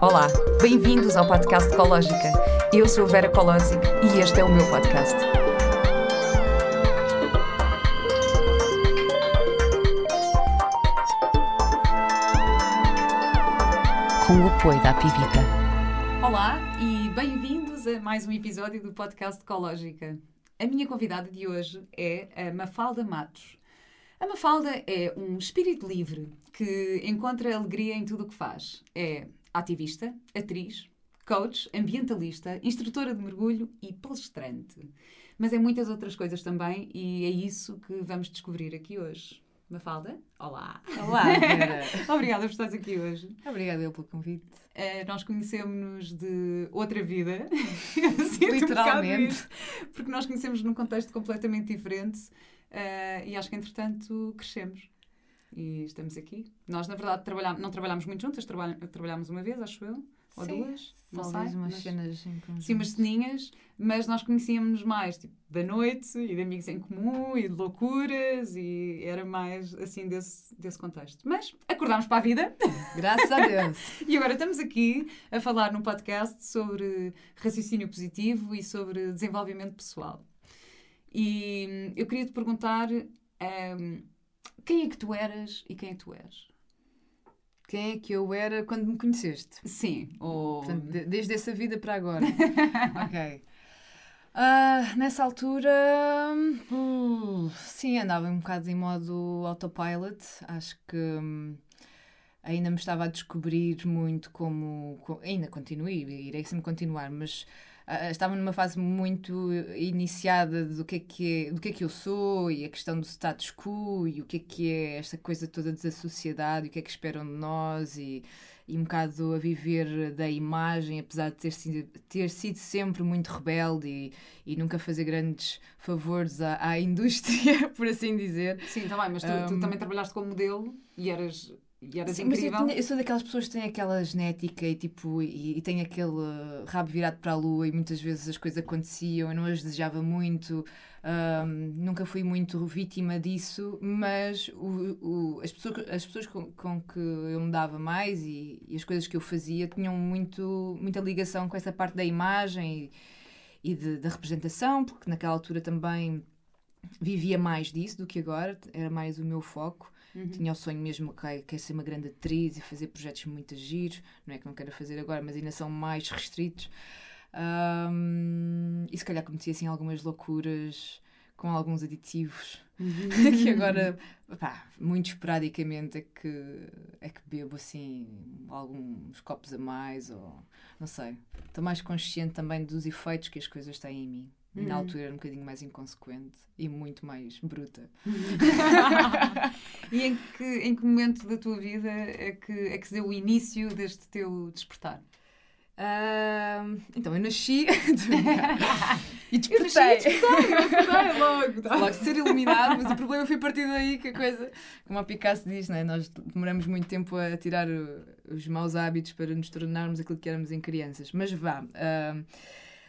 Olá, bem-vindos ao podcast Ecológica. Eu sou Vera Colosic e este é o meu podcast. Com o apoio da Pivita. Olá e bem-vindos a mais um episódio do podcast Ecológica. A minha convidada de hoje é a Mafalda Matos. A Mafalda é um espírito livre que encontra alegria em tudo o que faz. É ativista, atriz, coach, ambientalista, instrutora de mergulho e palestrante. Mas é muitas outras coisas também e é isso que vamos descobrir aqui hoje. Mafalda, olá! Olá, Obrigada por estares aqui hoje. Obrigada eu pelo convite. Uh, nós conhecemos-nos de outra vida. Literalmente. Um porque nós conhecemos num contexto completamente diferente uh, e acho que, entretanto, crescemos e estamos aqui. Nós, na verdade, trabalhamos, não trabalhamos muito juntas, trabalhamos uma vez, acho eu, ou Sim. duas, não Talvez sei. umas mas, cenas em conjunto. Sim, umas ceninhas, mas nós conhecíamos mais tipo, da noite e de amigos em comum e de loucuras e era mais assim desse, desse contexto. Mas acordámos para a vida. Graças a Deus. e agora estamos aqui a falar num podcast sobre raciocínio positivo e sobre desenvolvimento pessoal. E eu queria te perguntar. Um, quem é que tu eras e quem é que tu és? Quem é que eu era quando me conheceste? Sim. Ou... Portanto, de, desde essa vida para agora. ok. Uh, nessa altura, uh, sim, andava um bocado em modo autopilot. Acho que um, ainda me estava a descobrir muito como. como ainda continuo e irei sempre continuar, mas uh, estava numa fase muito iniciada do que, é que é, do que é que eu sou e a questão do status quo e o que é que é esta coisa toda da sociedade e o que é que esperam de nós e, e um bocado a viver da imagem, apesar de ter sido, ter sido sempre muito rebelde e, e nunca fazer grandes favores à, à indústria, por assim dizer. Sim, também, mas tu, um, tu também trabalhaste como modelo e eras e Sim, incrível. Mas eu, eu, sou daquelas pessoas que têm aquela genética e, tipo, e, e têm aquele rabo virado para a lua e muitas vezes as coisas aconteciam, eu não as desejava muito, um, nunca fui muito vítima disso, mas o, o, as pessoas, as pessoas com, com, que eu me dava mais e, e, as coisas que eu fazia tinham muito, muita ligação com essa parte da imagem e, e de, da representação, porque naquela altura também vivia mais disso do que agora, era mais o meu foco. Uhum. Tinha o sonho mesmo, que quer ser uma grande atriz e fazer projetos muito giros. Não é que não quero fazer agora, mas ainda são mais restritos. Um, e se calhar cometi assim algumas loucuras com alguns aditivos uhum. que agora, pá, muito esporadicamente é que, é que bebo assim alguns copos a mais ou não sei. Estou mais consciente também dos efeitos que as coisas têm em mim. Uhum. Na altura era um bocadinho mais inconsequente e muito mais bruta. e em que, em que momento da tua vida é que, é que se deu o início deste teu despertar? Uh, então, eu nasci e despertei. Eu despertei, logo. Tá? Logo ser iluminado, mas o problema foi a partir daí que a coisa, como a Picasso diz, né? nós demoramos muito tempo a tirar os maus hábitos para nos tornarmos aquilo que éramos em crianças. Mas vá. Uh,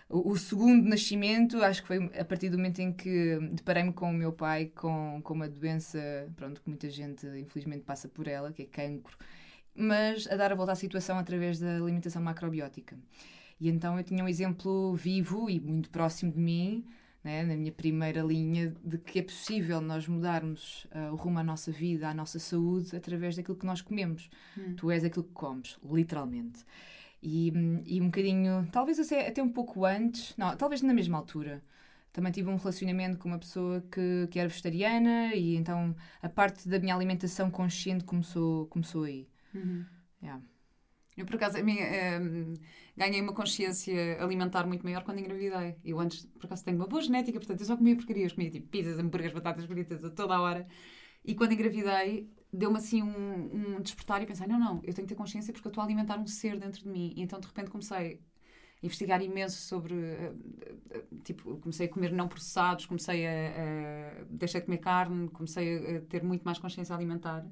o, o, segundo nascimento, acho que foi a partir do momento em que deparei-me com o meu pai com, com uma doença, pronto, que muita gente infelizmente passa por ela, que é cancro, mas a dar a volta à situação através da alimentação macrobiótica. E então eu tinha um exemplo vivo e muito próximo de mim, né, na minha primeira linha, de que é possível nós mudarmos uh, o rumo à nossa vida, à nossa saúde, através daquilo que nós comemos. Hum. Tu és aquilo que comes, literalmente. E, e um bocadinho, talvez até um pouco antes, não, talvez na mesma altura, também tive um relacionamento com uma pessoa que, que era vegetariana e então a parte da minha alimentação consciente começou, começou aí. Uhum. Yeah. Eu, por acaso, a minha, um, ganhei uma consciência alimentar muito maior quando engravidei. Eu antes, por acaso, tenho uma boa genética, portanto, eu só comia porcarias. Comia tipo pizzas, hambúrgueres, batatas fritas a toda a hora. E quando engravidei, deu-me assim um, um despertar e pensei: não, não, eu tenho que ter consciência porque eu estou a alimentar um ser dentro de mim. E então de repente comecei a investigar imenso sobre. Uh, uh, tipo, comecei a comer não processados, comecei a. Deixei de comer carne, comecei a, ter muito mais consciência alimentar.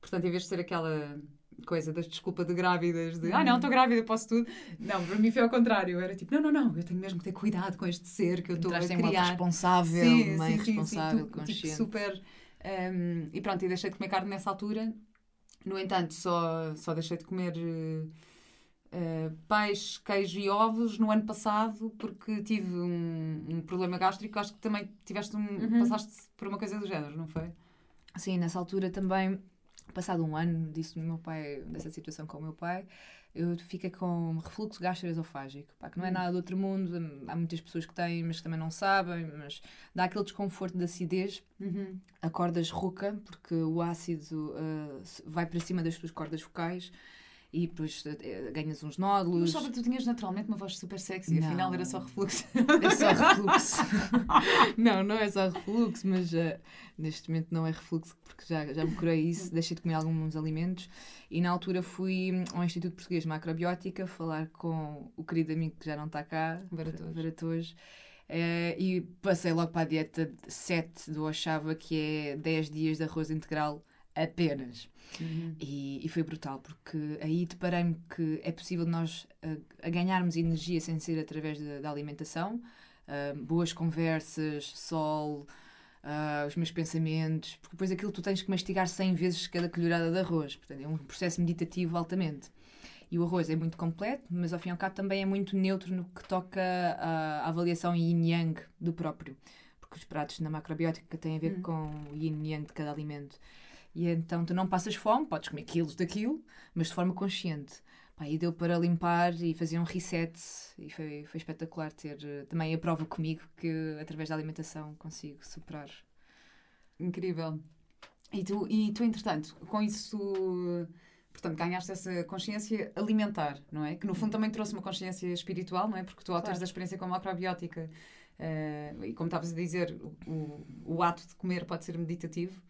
Portanto, em vez de ser aquela coisa das desculpa de grávidas, de ah, não, estou grávida, posso tudo. Não, para mim foi ao contrário. Era tipo, não, não, não, eu tenho mesmo que ter cuidado com este ser que eu estou a criar. responsável, sim, mãe sim, responsável, sim, sim, consciente. Tipo, super um, e pronto, e deixei de comer carne nessa altura. No entanto, só, só deixei de comer uh, uh, peixe, queijo e ovos no ano passado porque tive um, um problema gástrico. Acho que também tiveste um, Uhum. passaste por uma coisa do género, não foi? Sim, nessa altura também, passado um ano disso, meu pai, dessa situação com o meu pai, eu fiquei com refluxo gastroesofágico, pá, que não é Hum. nada do outro mundo, há muitas pessoas que têm, mas que também não sabem, mas dá aquele desconforto de acidez, Uhum. acordas rouca, porque o ácido se- vai para cima das tuas cordas vocais e depois eh, ganhas uns nódulos. achava que tu tinhas naturalmente uma voz super sexy, Não. afinal era só refluxo. É só refluxo. não, não é só refluxo, mas eh, neste momento não é refluxo porque já, já me curei isso, deixei de comer alguns alimentos e na altura fui ao Instituto Português de Macrobiótica falar com o querido amigo que já não está cá. Varatojo, eh, e passei logo para a dieta 7 do Oxava, que é 10 dias de arroz integral apenas. Uhum. E, e foi brutal, porque aí deparei-me que é possível nós uh, a ganharmos energia sem ser através da, da alimentação. Uh, boas conversas, sol, uh, os meus pensamentos, porque depois aquilo tu tens que mastigar 100 vezes cada colherada de arroz. Portanto, é um processo meditativo altamente. E o arroz é muito completo, mas ao fim e ao cabo também é muito neutro no que toca à, avaliação yin-yang do próprio. Porque os pratos na macrobiótica têm a ver Hum. com o yin-yang de cada alimento. E então tu não passas fome, podes comer quilos daquilo, mas de forma consciente. Pá, e deu para limpar e fazer um reset e foi, foi espetacular ter eh, também a prova comigo que através da alimentação consigo superar. Incrível. E tu, e tu, entretanto, com isso, portanto, ganhaste essa consciência alimentar, não é? Que no fundo também trouxe uma consciência espiritual, não é? Porque tu, ao teres Claro. a experiência com a macrobiótica, eh, e como estavas a dizer, o, o ato de comer pode ser meditativo.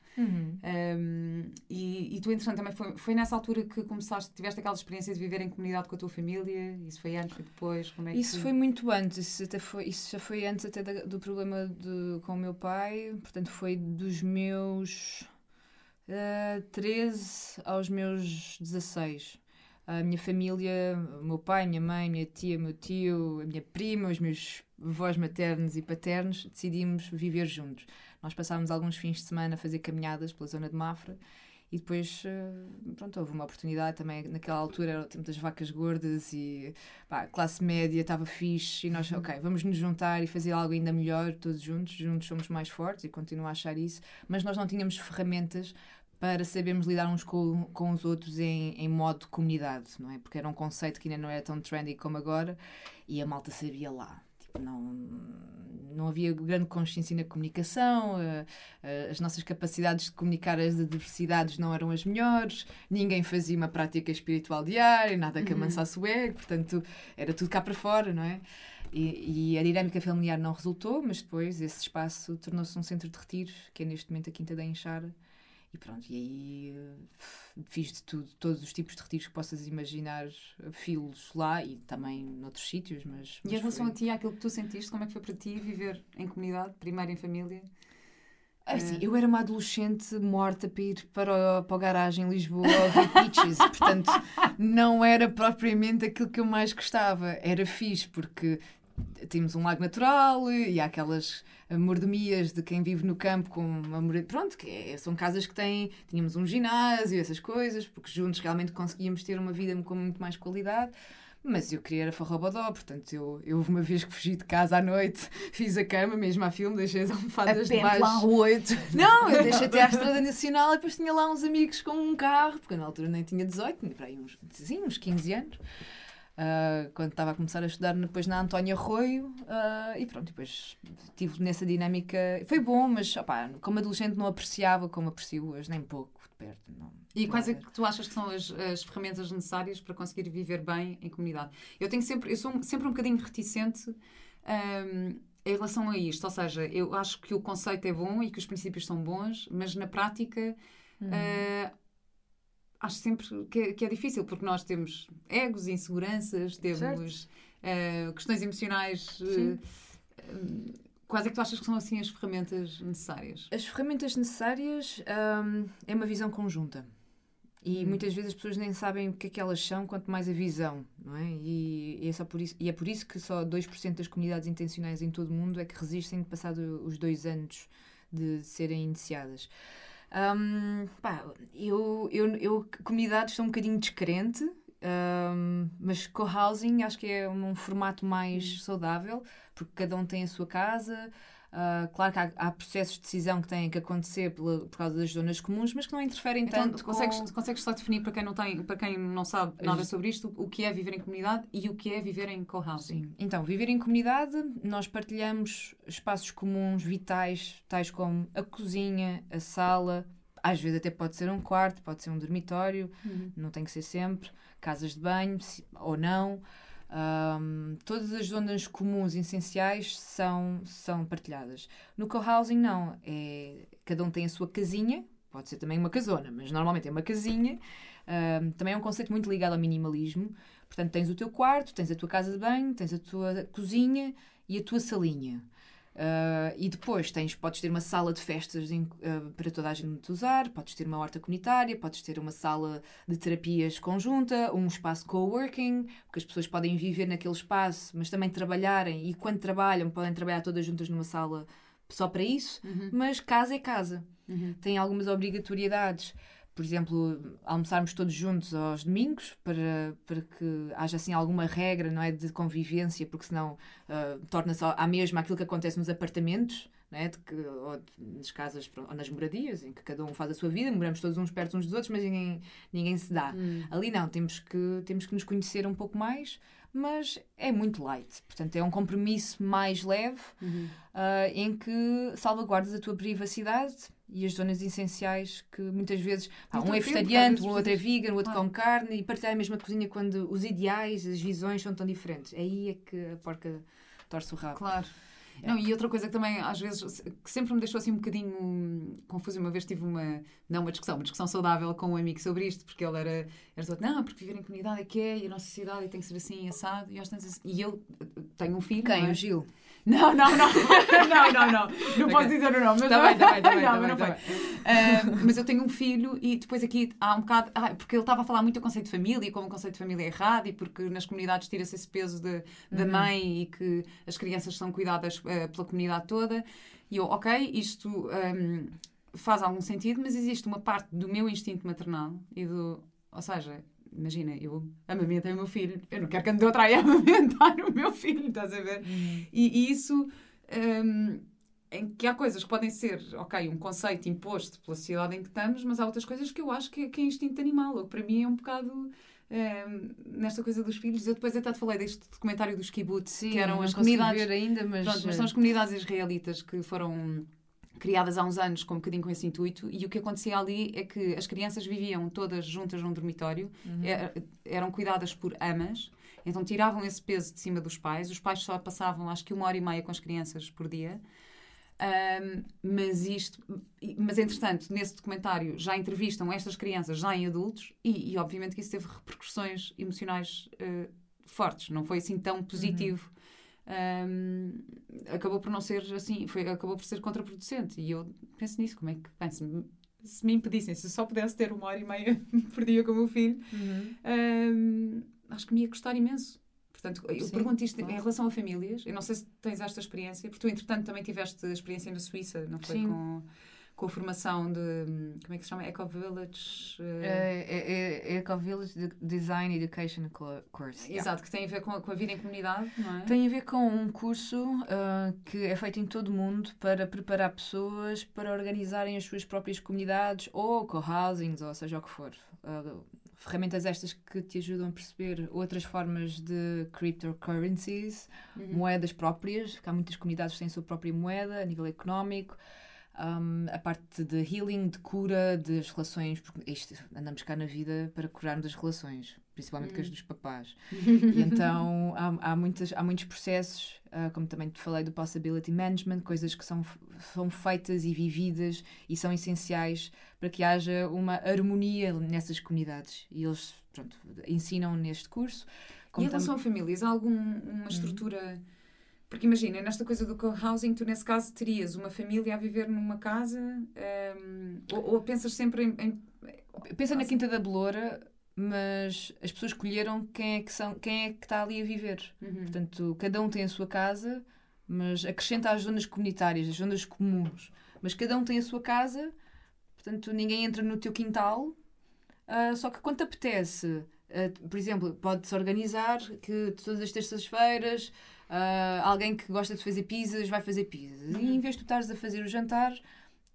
Um, e, e tu, entretanto, também foi, foi nessa altura que começaste, tiveste aquela experiência de viver em comunidade com a tua família? Isso foi antes, foi depois? Como é que Isso foi muito antes, isso, até foi, isso já foi antes até da- do problema de, com o meu pai, portanto foi dos meus eh, 13 aos meus 16. A minha família, o meu pai, minha mãe, minha tia, meu tio, a minha prima, os meus avós maternos e paternos, decidimos viver juntos. Nós passávamos alguns fins de semana a fazer caminhadas pela zona de Mafra e depois, eh, pronto, houve uma oportunidade também, naquela altura era o tempo das vacas gordas e pá, a classe média estava fixe e nós, ok, vamos nos juntar e fazer algo ainda melhor todos juntos, juntos somos mais fortes e continuo a achar isso, mas nós não tínhamos ferramentas para sabermos lidar uns com, com os outros em, em modo de comunidade, não é? Porque era um conceito que ainda não era tão trendy como agora e a malta sabia lá. Tipo, não, não havia grande consciência na comunicação, eh, eh, as nossas capacidades de comunicar as adversidades não eram as melhores, ninguém fazia uma prática espiritual diária, nada que Uhum. amansasse o ego, portanto era tudo cá para fora, não é? E, e a dinâmica familiar não resultou, mas depois esse espaço tornou-se um centro de retiros, que é neste momento a Quinta da Enxara. E pronto, e aí eh, fiz de tudo, todos os tipos de retiros que possas imaginar, eh, filos lá e também noutros sítios, mas... E em mas relação foi- a ti, àquilo que tu sentiste, como é que foi para ti viver em comunidade, primeiro em família? Assim, eu era uma adolescente morta para ir para o, para o garagem em Lisboa ouvir Peaches, portanto não era propriamente aquilo que eu mais gostava. Era fixe porque tínhamos um lago natural e há aquelas mordomias de quem vive no campo com uma moradia. Pronto, que é- são casas que têm. Tínhamos um ginásio, essas coisas, porque juntos realmente conseguíamos ter uma vida com muito mais qualidade. Mas eu queria era forrobodó, portanto, eu, eu uma vez que fugi de casa à noite, fiz a cama, mesmo à filme, deixei as almofadas debaixo. oito. Não, eu deixei até à Estrada Nacional e depois tinha lá uns amigos com um carro, porque na altura nem tinha 18, tinha para aí uns, uns 15 anos. Ah, quando estava a começar a estudar depois na Antónia Arroio ah, e pronto, depois estive nessa dinâmica. Foi bom, mas opá, como adolescente não apreciava como aprecio hoje, nem pouco de perto. Não, E quais é que tu achas que são as, as ferramentas necessárias para conseguir viver bem em comunidade? Eu tenho sempre, eu sou sempre um bocadinho reticente hum, em relação a isto, ou seja, eu acho que o conceito é bom e que os princípios são bons, mas na prática Hum. ah, acho sempre que é, que é difícil, porque nós temos egos, inseguranças, temos ah, questões emocionais. Sim. hum, quais é que tu achas que são assim as ferramentas necessárias? As ferramentas necessárias hum, é uma visão conjunta. E Hum. muitas vezes as pessoas nem sabem o que é que elas são, quanto mais a visão, não é? E, e é, só por isso, e é por isso que só 2% das comunidades intencionais em todo o mundo é que resistem passado os dois anos de serem iniciadas. Um, pá, eu, eu, eu, comunidades sou um bocadinho descrente, um, mas co-housing acho que é um formato mais hum. saudável, porque cada um tem a sua casa. Uh, claro que há, há, processos de decisão que têm que acontecer pela, por causa das zonas comuns, mas que não interferem então, tanto. Consegues, com... consegues só definir para quem não tem, para quem não sabe nada sobre isto, o que é viver em comunidade e o que é viver em co-housing? Então, viver em comunidade, nós partilhamos espaços comuns vitais, tais como a cozinha, a sala, às vezes até pode ser um quarto, pode ser um dormitório, uhum. não tem que ser sempre, casas de banho ou não. Um, todas as zonas comuns essenciais são, são partilhadas. No co-housing, não. É, cada um tem a sua casinha, pode ser também uma casona, mas normalmente é uma casinha. Um, também é um conceito muito ligado ao minimalismo. Portanto, tens o teu quarto, tens a tua casa de banho, tens a tua cozinha e a tua salinha. Uh, e depois tens, podes ter uma sala de festas em, uh, para toda a gente usar, podes ter uma horta comunitária, podes ter uma sala de terapias conjunta, um espaço coworking, porque as pessoas podem viver naquele espaço, mas também trabalharem, e quando trabalham, podem trabalhar todas juntas numa sala só para isso, uhum. mas casa é casa. Uhum. Tem algumas obrigatoriedades por exemplo, almoçarmos todos juntos aos domingos para, para que haja assim alguma regra não é, de convivência, porque senão uh, torna-se à mesma aquilo que acontece nos apartamentos, não é, de que, ou nas casas ou nas moradias, em que cada um faz a sua vida, moramos todos uns perto uns dos outros, mas ninguém, ninguém se dá. Hum. Ali não, temos que, temos que nos conhecer um pouco mais, mas é muito light. Portanto, é um compromisso mais leve uhum. uh, em que salvaguardas a tua privacidade e as zonas essenciais que muitas vezes pá, um é vegetariano, o outro é vegan, o outro ah. come carne e partilhar a mesma cozinha quando os ideais, as visões são tão diferentes. É aí é que a porca torce o rabo. Claro. É. Não, e outra coisa que também, às vezes, que sempre me deixou assim um bocadinho confuso, uma vez tive uma, não uma discussão, uma discussão saudável com um amigo sobre isto, porque ele era, era todo, não, porque viver em comunidade é que é, e a nossa sociedade tem que ser assim, assado, e, assim. e eu tenho um filho. Quem? É? O Gil? Não, não, não. não, não, não. Não posso dizer o nome. Mas tá bem, tá bem, tá bem. Não, tá mas não foi. Uh, mas eu tenho um filho e depois aqui há um bocado. Ah, porque ele estava a falar muito do conceito de família e como o conceito de família é errado e porque nas comunidades tira-se esse peso de, da uhum. mãe e que as crianças são cuidadas uh, pela comunidade toda. E eu, ok, isto um, faz algum sentido, mas existe uma parte do meu instinto maternal e do. Ou seja, imagina, eu amamentei o meu filho, eu não quero que ande outra a amamentar o meu filho, estás a ver? Uhum. E, e, isso. Um, em que há coisas que podem ser, ok, um conceito imposto pela sociedade em que estamos, mas há outras coisas que eu acho que, que é instinto animal, ou que para mim é um bocado um, nesta coisa dos filhos. Eu depois até te falei deste documentário dos kibbutz, Sim, que eram as comunidades. Ainda, mas... Pronto, mas são as comunidades israelitas que foram criadas há uns anos com um bocadinho com esse intuito, e o que acontecia ali é que as crianças viviam todas juntas num dormitório, uhum. É, eram cuidadas por amas, então tiravam esse peso de cima dos pais, os pais só passavam acho que uma hora e meia com as crianças por dia. Um, mas isto, mas entretanto, nesse documentário já entrevistam estas crianças já em adultos e, e obviamente que isso teve repercussões emocionais uh, fortes, não foi assim tão positivo. Uhum um, acabou por não ser assim, foi, acabou por ser contraproducente. E eu penso nisso, como é que, bem, se, me, se me impedissem, se só pudesse ter uma hora e meia por dia com o meu filho, uhum. um, acho que me ia custar imenso. Portanto, eu Sim, pergunto isto claro. em relação a famílias. Eu não sei se tens esta experiência, porque tu, entretanto, também tiveste experiência na Suíça, não foi? Sim. Com com a formação de. Como é que se chama? Eco Village. Uh... Eco Village Design Education Course. Exato, que tem a ver com, com, a vida em comunidade, não é? Tem a ver com um curso uh, que é feito em todo o mundo para preparar pessoas para organizarem as suas próprias comunidades ou co-housings, ou seja o que for. Uh, ferramentas estas que te ajudam a perceber outras formas de cryptocurrencies, uhum. moedas próprias, que há muitas comunidades que têm a sua própria moeda a nível económico um, a parte de healing, de cura das relações, porque isto, andamos cá na vida para curarmos as relações, principalmente hum. com as dos papás. e então há, há, muitas, há muitos processos, uh, como também te falei do possibility management, coisas que são, são feitas e vividas e são essenciais para que haja uma harmonia nessas comunidades. E eles pronto, ensinam neste curso. e em relação a famílias, há alguma uhum. estrutura. Hum porque imagina, nesta coisa do co-housing, tu nesse caso terias uma família a viver numa casa um, ou, ou, pensas sempre em. em... Pensa na Quinta da Beloura, mas as pessoas escolheram quem é que, são, quem é que está ali a viver. Uhum. Portanto, cada um tem a sua casa, mas acrescenta as zonas comunitárias, as zonas comuns. Mas cada um tem a sua casa, portanto ninguém entra no teu quintal. Uh, só que quando te apetece, uh, por exemplo, pode-se organizar que todas as terças-feiras uh, alguém que gosta de fazer pizzas vai fazer pizzas. Uhum. E em vez de tu estares a fazer o jantar,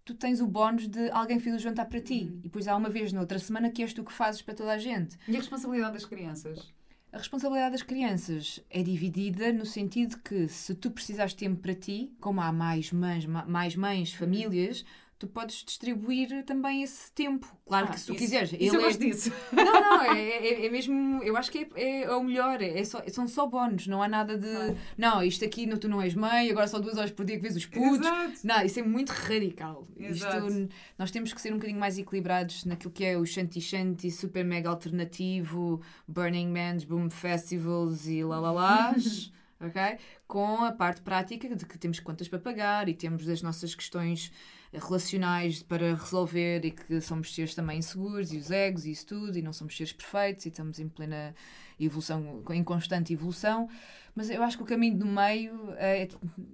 tu tens o bónus de alguém fez o jantar para ti. Uhum. E depois há uma vez na outra semana que és tu que fazes para toda a gente. E a responsabilidade das crianças? A responsabilidade das crianças é dividida no sentido que se tu precisares de tempo para ti, como há mais mães, mais mães, famílias, tu podes distribuir também esse tempo. Claro ah, que se tu isso, quiseres. Isso eu é... gosto disso. Não, não, é, é, é, mesmo. Eu acho que é, é, o melhor. É só, são só bónus, não há nada de. Ah. Não, isto aqui não, tu não és mãe, agora só duas horas por dia que vês os putos. Exato. Não, isso é muito radical. Exato. Isto, nós temos que ser um bocadinho mais equilibrados naquilo que é o Shanti Shanti, super mega alternativo, Burning Man's, Boom Festivals e lá lá lá. ok? Com a parte prática de que temos contas para pagar e temos as nossas questões relacionais para resolver e que somos seres também inseguros e os egos e isso tudo e não somos seres perfeitos e estamos em plena evolução, em constante evolução. Mas eu acho que o caminho do meio é,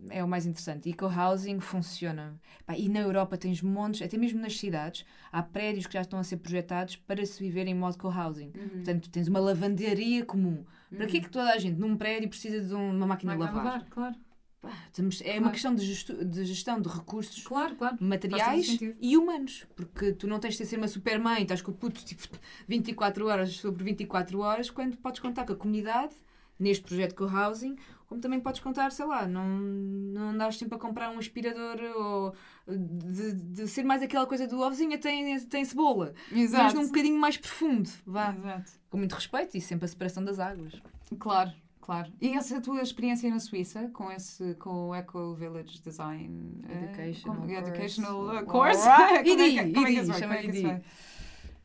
é o mais interessante. Eco-housing funciona. e na Europa tens montes, até mesmo nas cidades, há prédios que já estão a ser projetados para se viver em modo co-housing. Uhum. Portanto, tens uma lavandaria comum. Uhum. Para que é que toda a gente num prédio precisa de uma máquina de lavar? lavar claro é claro. uma questão de, de, gestão de recursos claro, claro. materiais e humanos. Porque tu não tens de ser uma super mãe, estás com o puto tipo 24 horas sobre 24 horas, quando podes contar com a comunidade neste projeto com o housing, como também podes contar, sei lá, não, não andares sempre a comprar um aspirador ou de, de ser mais aquela coisa do ovizinha tem, tem cebola, Exato. mas num bocadinho mais profundo, vá. Exato. Com muito respeito e sempre a separação das águas. Claro. Claro. E essa tua experiência na Suíça com esse com o Eco Village Design Educational, uh, educational Course? Como é que, como é que, como é que,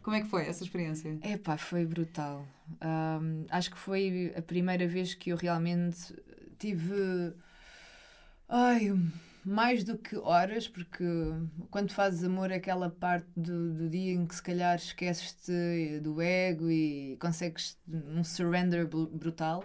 como é que foi essa experiência? É pá, foi brutal. Um, acho que foi a primeira vez que eu realmente tive. Ai, mais do que horas, porque quando fazes amor, é aquela parte do, do dia em que se calhar esqueces-te do ego e consegues um surrender brutal.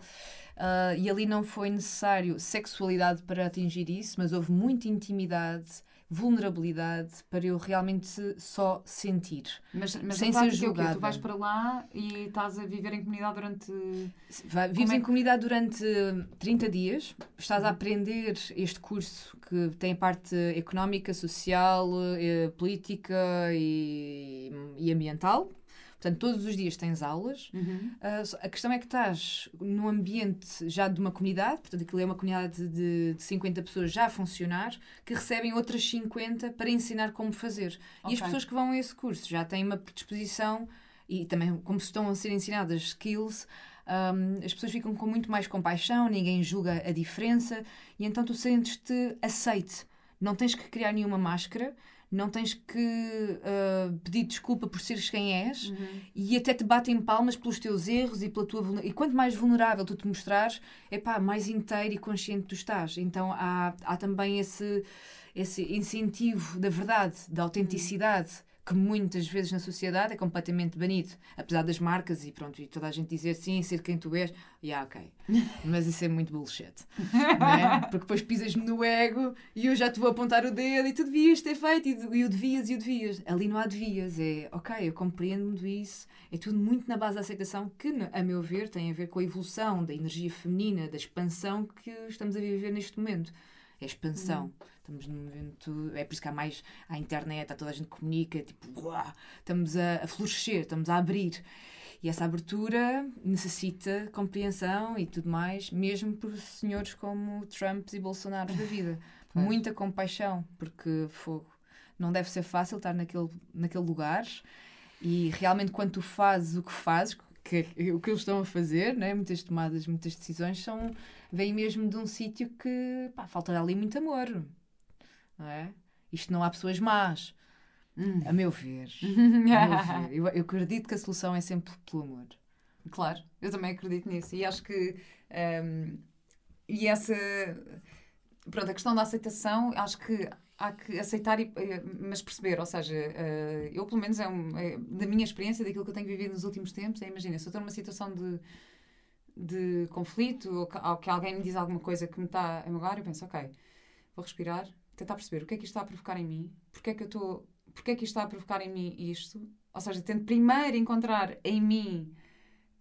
Uh, e ali não foi necessário sexualidade para atingir isso, mas houve muita intimidade, vulnerabilidade para eu realmente só sentir. Mas, mas sem ser julgada. Tu vais para lá e estás a viver em comunidade durante. Vai, vives é em comunidade durante 30 dias, estás a aprender este curso que tem parte económica, social, eh, política e, e ambiental Portanto, todos os dias tens aulas. Uhum. Uh, a questão é que estás num ambiente já de uma comunidade, portanto, aquilo é uma comunidade de, de 50 pessoas já a funcionar, que recebem outras 50 para ensinar como fazer. Okay. E as pessoas que vão a esse curso já têm uma predisposição e também, como estão a ser ensinadas skills. Um, as pessoas ficam com muito mais compaixão, ninguém julga a diferença e então tu sentes-te aceite. Não tens que criar nenhuma máscara, não tens que uh, pedir desculpa por seres quem és uhum. e até te batem palmas pelos teus erros e pela tua E quanto mais vulnerável tu te mostrares, é pá, mais inteiro e consciente tu estás. Então há, há também esse, esse incentivo da verdade, da autenticidade. Uhum que muitas vezes na sociedade é completamente banido. Apesar das marcas e pronto, e toda a gente dizer sim, ser quem tu és, yeah, ok. Mas isso é muito bullshit. é? Porque depois pisas-me no ego e eu já te vou apontar o dedo e tu devias ter feito e o devias e o devias. Ali não há devias, é ok, eu compreendo isso. É tudo muito na base da aceitação que, a meu ver, tem a ver com a evolução da energia feminina, da expansão que estamos a viver neste momento. É expansão. Hum. Estamos num momento. É por isso que há mais. à internet, há toda a gente comunica, tipo, uau, estamos a, a florescer, estamos a abrir. E essa abertura necessita compreensão e tudo mais, mesmo por senhores como Trump e Bolsonaro da vida. Muita compaixão, porque fogo. Não deve ser fácil estar naquele, naquele lugar e realmente quando tu fazes o que fazes, que, o que eles estão a fazer, né? muitas tomadas, muitas decisões, são, vêm mesmo de um sítio que pá, falta ali muito amor não é? Isto não há pessoas más. Hum. A meu ver. a meu ver. Eu, eu, acredito que a solução é sempre pelo amor. Claro, eu também acredito nisso. E acho que. Um, e essa. Pronto, a questão da aceitação, acho que há que aceitar, e, eh, mas perceber. Ou seja, uh, eu, pelo menos, é, um, é, da minha experiência, daquilo que eu tenho vivido nos últimos tempos, é imagina, se eu estou numa situação de de conflito ou que, ou que alguém me diz alguma coisa que me está a magoar, eu penso, ok, vou respirar, tentar perceber o que é que isto está a provocar em mim, porque é que eu estou porque é que isto está a provocar em mim isto. Ou seja, tento primeiro encontrar em mim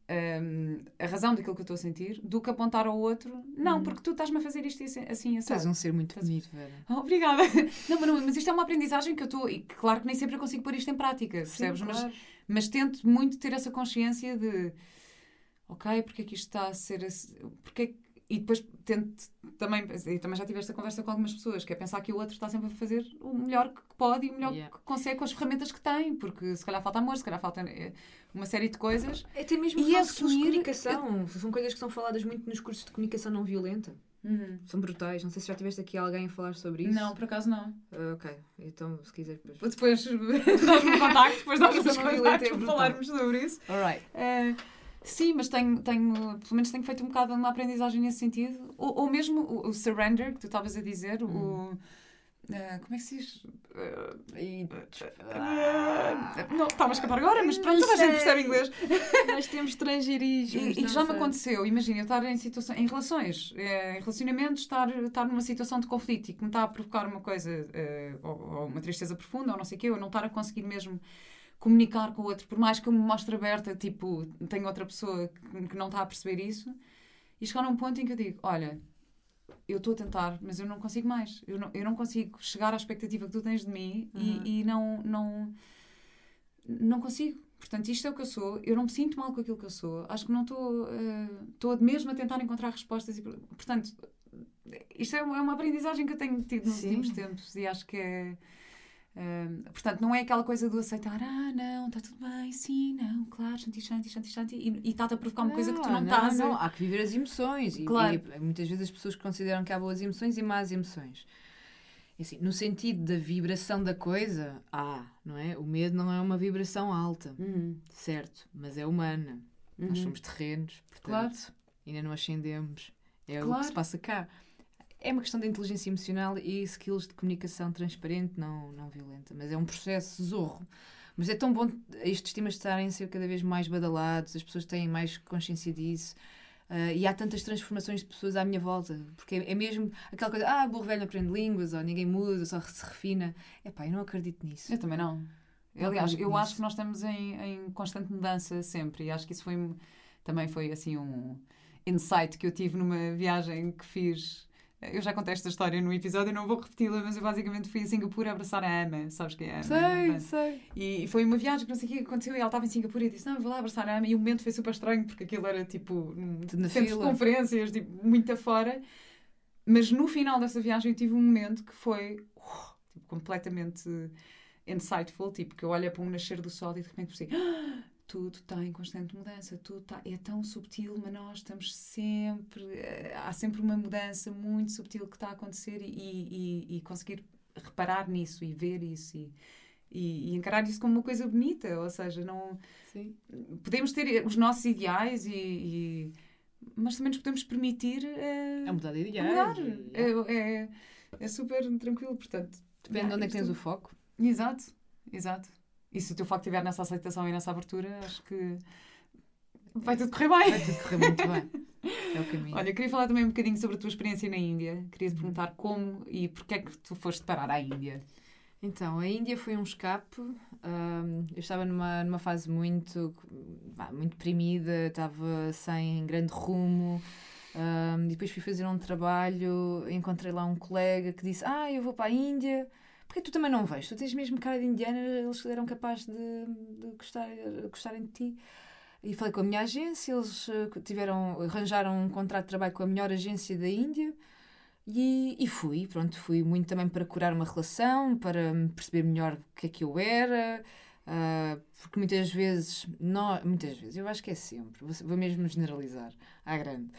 hum, a razão daquilo que eu estou a sentir, do que apontar ao outro. Não, porque tu estás-me a fazer isto assim, assim Tu és um ser muito Estás- bonito, Vera. Oh, obrigada. Não, mas, não, mas isto é uma aprendizagem que eu estou. E claro que nem sempre eu consigo pôr isto em prática, percebes? Sim, Mas claro. mas tento muito ter essa consciência de ok, porque é que isto está a ser assim, porque é que- e depois tento também, e também já tive esta conversa com algumas pessoas, que é pensar que o outro está sempre a fazer o melhor que pode e o melhor Yeah. que consegue com as ferramentas que tem, porque se calhar falta amor, se calhar falta eh, uma série de coisas. Até mesmo E assumir- de comunicação. São coisas que são faladas muito nos cursos de comunicação não violenta. São brutais. Não sei se já tiveste aqui alguém a falar sobre isso. Não, por acaso não. Ah, ok. Então, se quiser depois. Depois dás-me contacto, depois dás-me os contactos é para brutal. falarmos sobre isso. Alright. Eh, sim, mas tenho, tenho, pelo menos tenho feito um bocado uma aprendizagem nesse sentido. Ou, ou mesmo o, o surrender, que tu estavas a dizer, o. eh, como é que se diz? E... eh, não, estava a escapar agora, mas pronto, toda a gente percebe inglês. Nós temos estrangeirismos. E, e já me aconteceu, imagina, eu estar em, situação, em relações, em relacionamentos, estar, estar numa situação de conflito e que me está a provocar uma coisa, ou, ou uma tristeza profunda, ou não sei o quê, ou não estar a conseguir mesmo comunicar com o outro, por mais que eu me mostre aberta, tipo, tenho outra pessoa que, não está a perceber isso, e chegar a um ponto em que eu digo, olha, eu estou a tentar, mas eu não consigo mais. Eu não, eu não consigo chegar à expectativa que tu tens de mim Uhum. e, e não, não, não consigo. Portanto, isto é o que eu sou. Eu não me sinto mal com aquilo que eu sou. Acho que não estou. eh, Estou mesmo a tentar encontrar respostas. E, portanto, isto é uma, é uma aprendizagem que eu tenho tido nos Sim. últimos tempos e acho que é. Portanto, não é aquela coisa do aceitar, ah, não, está tudo bem, sim, não, claro, shanti, shanti, shanti, shanti, e e está-te a provocar uma coisa que tu não, estás a. Não, há que viver as emoções. E- Claro. E, muitas vezes as pessoas consideram que há boas emoções e más emoções. E Assim, no sentido da vibração da coisa, há, não é? O medo não é uma vibração alta, Uhum. certo? Mas é humana. Nós Uhum. somos terrenos, portanto, Claro. ainda não ascendemos. É o Claro. que se passa cá. É uma questão de inteligência emocional e skills de comunicação transparente, não, não violenta. Mas é um processo zorro. Mas é tão bom estes temas estarem a ser cada vez mais badalados, as pessoas têm mais consciência disso. ah, e há tantas transformações de pessoas à minha volta. Porque é, é mesmo aquela coisa, ah, burro velho aprende línguas, ou ninguém muda, só se refina. Epá, eu não acredito nisso. Eu também não. Não Aliás, eu nisso. acho que nós estamos em, em constante mudança sempre e acho que isso foi também foi assim um insight que eu tive numa viagem que fiz. Eu já contei esta história no episódio, não vou repeti-la, mas eu basicamente fui a Singapura abraçar a Ama. Sabes quem é a Ama? Sei, sei. E foi uma viagem que não sei o que aconteceu e ela estava em Singapura e disse: Não, eu vou lá abraçar a Ama. E o momento foi super estranho porque aquilo era tipo na centro de fila. conferências, tipo, muito afora. Mas no final dessa viagem eu tive um momento que foi uh, tipo, completamente insightful, tipo, que eu olho para um nascer do sol e de repente pensei, "Ah, tudo está em constante mudança, tudo está, é tão subtil, mas nós estamos sempre, eh, há sempre uma mudança muito subtil que está a acontecer e, e, e conseguir reparar nisso e ver isso e, e, encarar isso como uma coisa bonita, ou seja, não Sim. podemos ter os nossos ideais e, mas também nos podemos permitir eh, É mudar de a ideais. mudar. É, é, é super tranquilo, portanto. Depende de onde é que tens o foco. Exato, exato. E se o teu foco estiver nessa aceitação e nessa abertura, acho que vai tudo correr bem. Vai tudo correr muito bem. É o caminho. Olha, queria falar também um bocadinho sobre a tua experiência na Índia. Queria te perguntar como e porque é que tu foste parar à Índia. Então, a Índia foi um escape. Ahm, eu estava numa, numa fase muito, muito deprimida, estava sem grande rumo. E depois fui fazer um trabalho, encontrei lá um colega que disse: Ah, eu vou para a Índia. Porque tu também não vais? Tu tens mesmo cara de indiana, eles eram capazes de, de gostar, gostarem de ti. E falei com a minha agência, eles eh, tiveram, arranjaram um contrato de trabalho com a melhor agência da Índia. E, e fui, pronto, fui muito também para curar uma relação, para perceber melhor o que é que eu era, ah, porque muitas vezes, não, muitas vezes, eu acho que é sempre, vou, vou mesmo generalizar, à grande.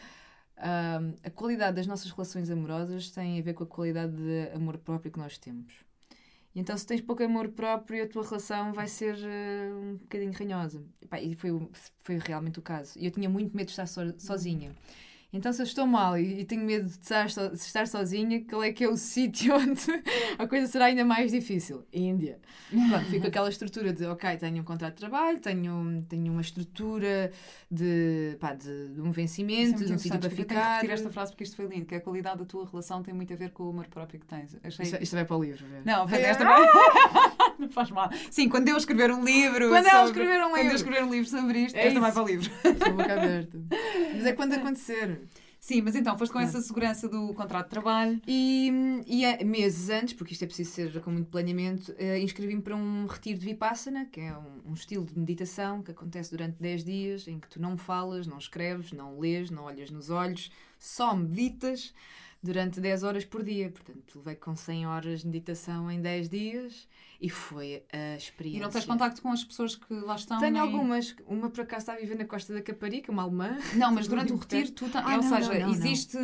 Ah, a qualidade das nossas relações amorosas tem a ver com a qualidade de amor próprio que nós temos. E então, se tens pouco amor próprio, a tua relação vai ser eh, um bocadinho ranhosa. E, pá, e foi, foi realmente o caso. E eu tinha muito medo de estar so- sozinha. Então, se eu estou mal e, e tenho medo de estar, so- de estar sozinha, qual é que é o sítio onde a coisa será ainda mais difícil? Índia. Pronto, fico aquela estrutura de, ok, tenho um contrato de trabalho, tenho, tenho uma estrutura de, pá, de, de um vencimento, de um sítio para Eu tenho que ficar. esta frase porque isto foi lindo, que a qualidade da tua relação tem muito a ver com o amor próprio que tens. Achei... Isto, isto vai para o livro. Não, É. esta vai... não faz mal. Sim, quando eu escrever um livro. Quando sobre... ela escrever um Quando eu livro. escrever um livro sobre isto, É esta vai isso. para o livro. A boca aberta. Mas é quando acontecer. Sim, mas então, foste com essa segurança do contrato de trabalho. E, e é meses antes, porque isto é preciso ser com muito planeamento, eh, inscrevi-me para um retiro de Vipassana, que é um, um estilo de meditação que acontece durante 10 dias, em que tu não falas, não escreves, não lês, não olhas nos olhos, só meditas durante 10 horas por dia. Portanto, levei com 100 horas de meditação em 10 dias e foi a experiência. E não tens contacto com as pessoas que lá estão? Tenho nem- algumas. Uma por acaso está a viver na Costa da Caparica, uma alemã. Não, mas durante o retiro, tu ta- Ah, ou não, seja, não, não, existe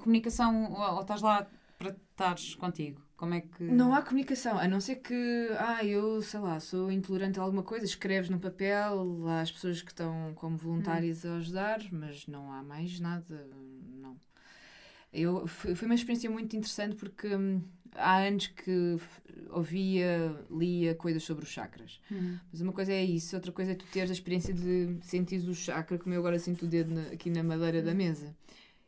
comunicação ou, estás lá para estares contigo? Como é que. Não há comunicação, a não ser que, ah, eu, sei lá, sou intolerante a alguma coisa, escreves no papel, as pessoas que estão como voluntárias a ajudar, mas não há mais nada, não. Eu, foi, uma experiência muito interessante porque hum, há anos que ouvia, lia coisas sobre os chakras. Hum. Mas uma coisa é isso, outra coisa é tu teres a experiência de sentir o chakra, como eu agora sinto o dedo na- aqui na madeira da mesa.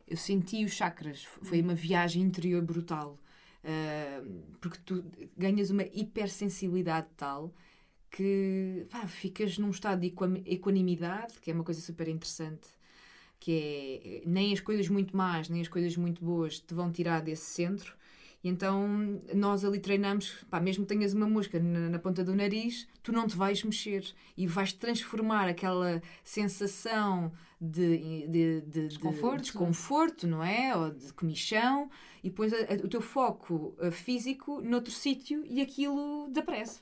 Eu senti os chakras, foi uma viagem interior brutal. Ah, porque tu ganhas uma hipersensibilidade tal que pá, ficas num estado de equa- equanimidade, que é uma coisa super interessante, que é nem as coisas muito más, nem as coisas muito boas te vão tirar desse centro. E então nós ali treinamos, pá, mesmo que tenhas uma mosca na, na ponta do nariz, tu não te vais mexer e vais transformar aquela sensação de, de, de- de Desconforto. desconforto, não é? Ou de comichão, e pões o teu foco uh, físico noutro sítio e aquilo desaparece.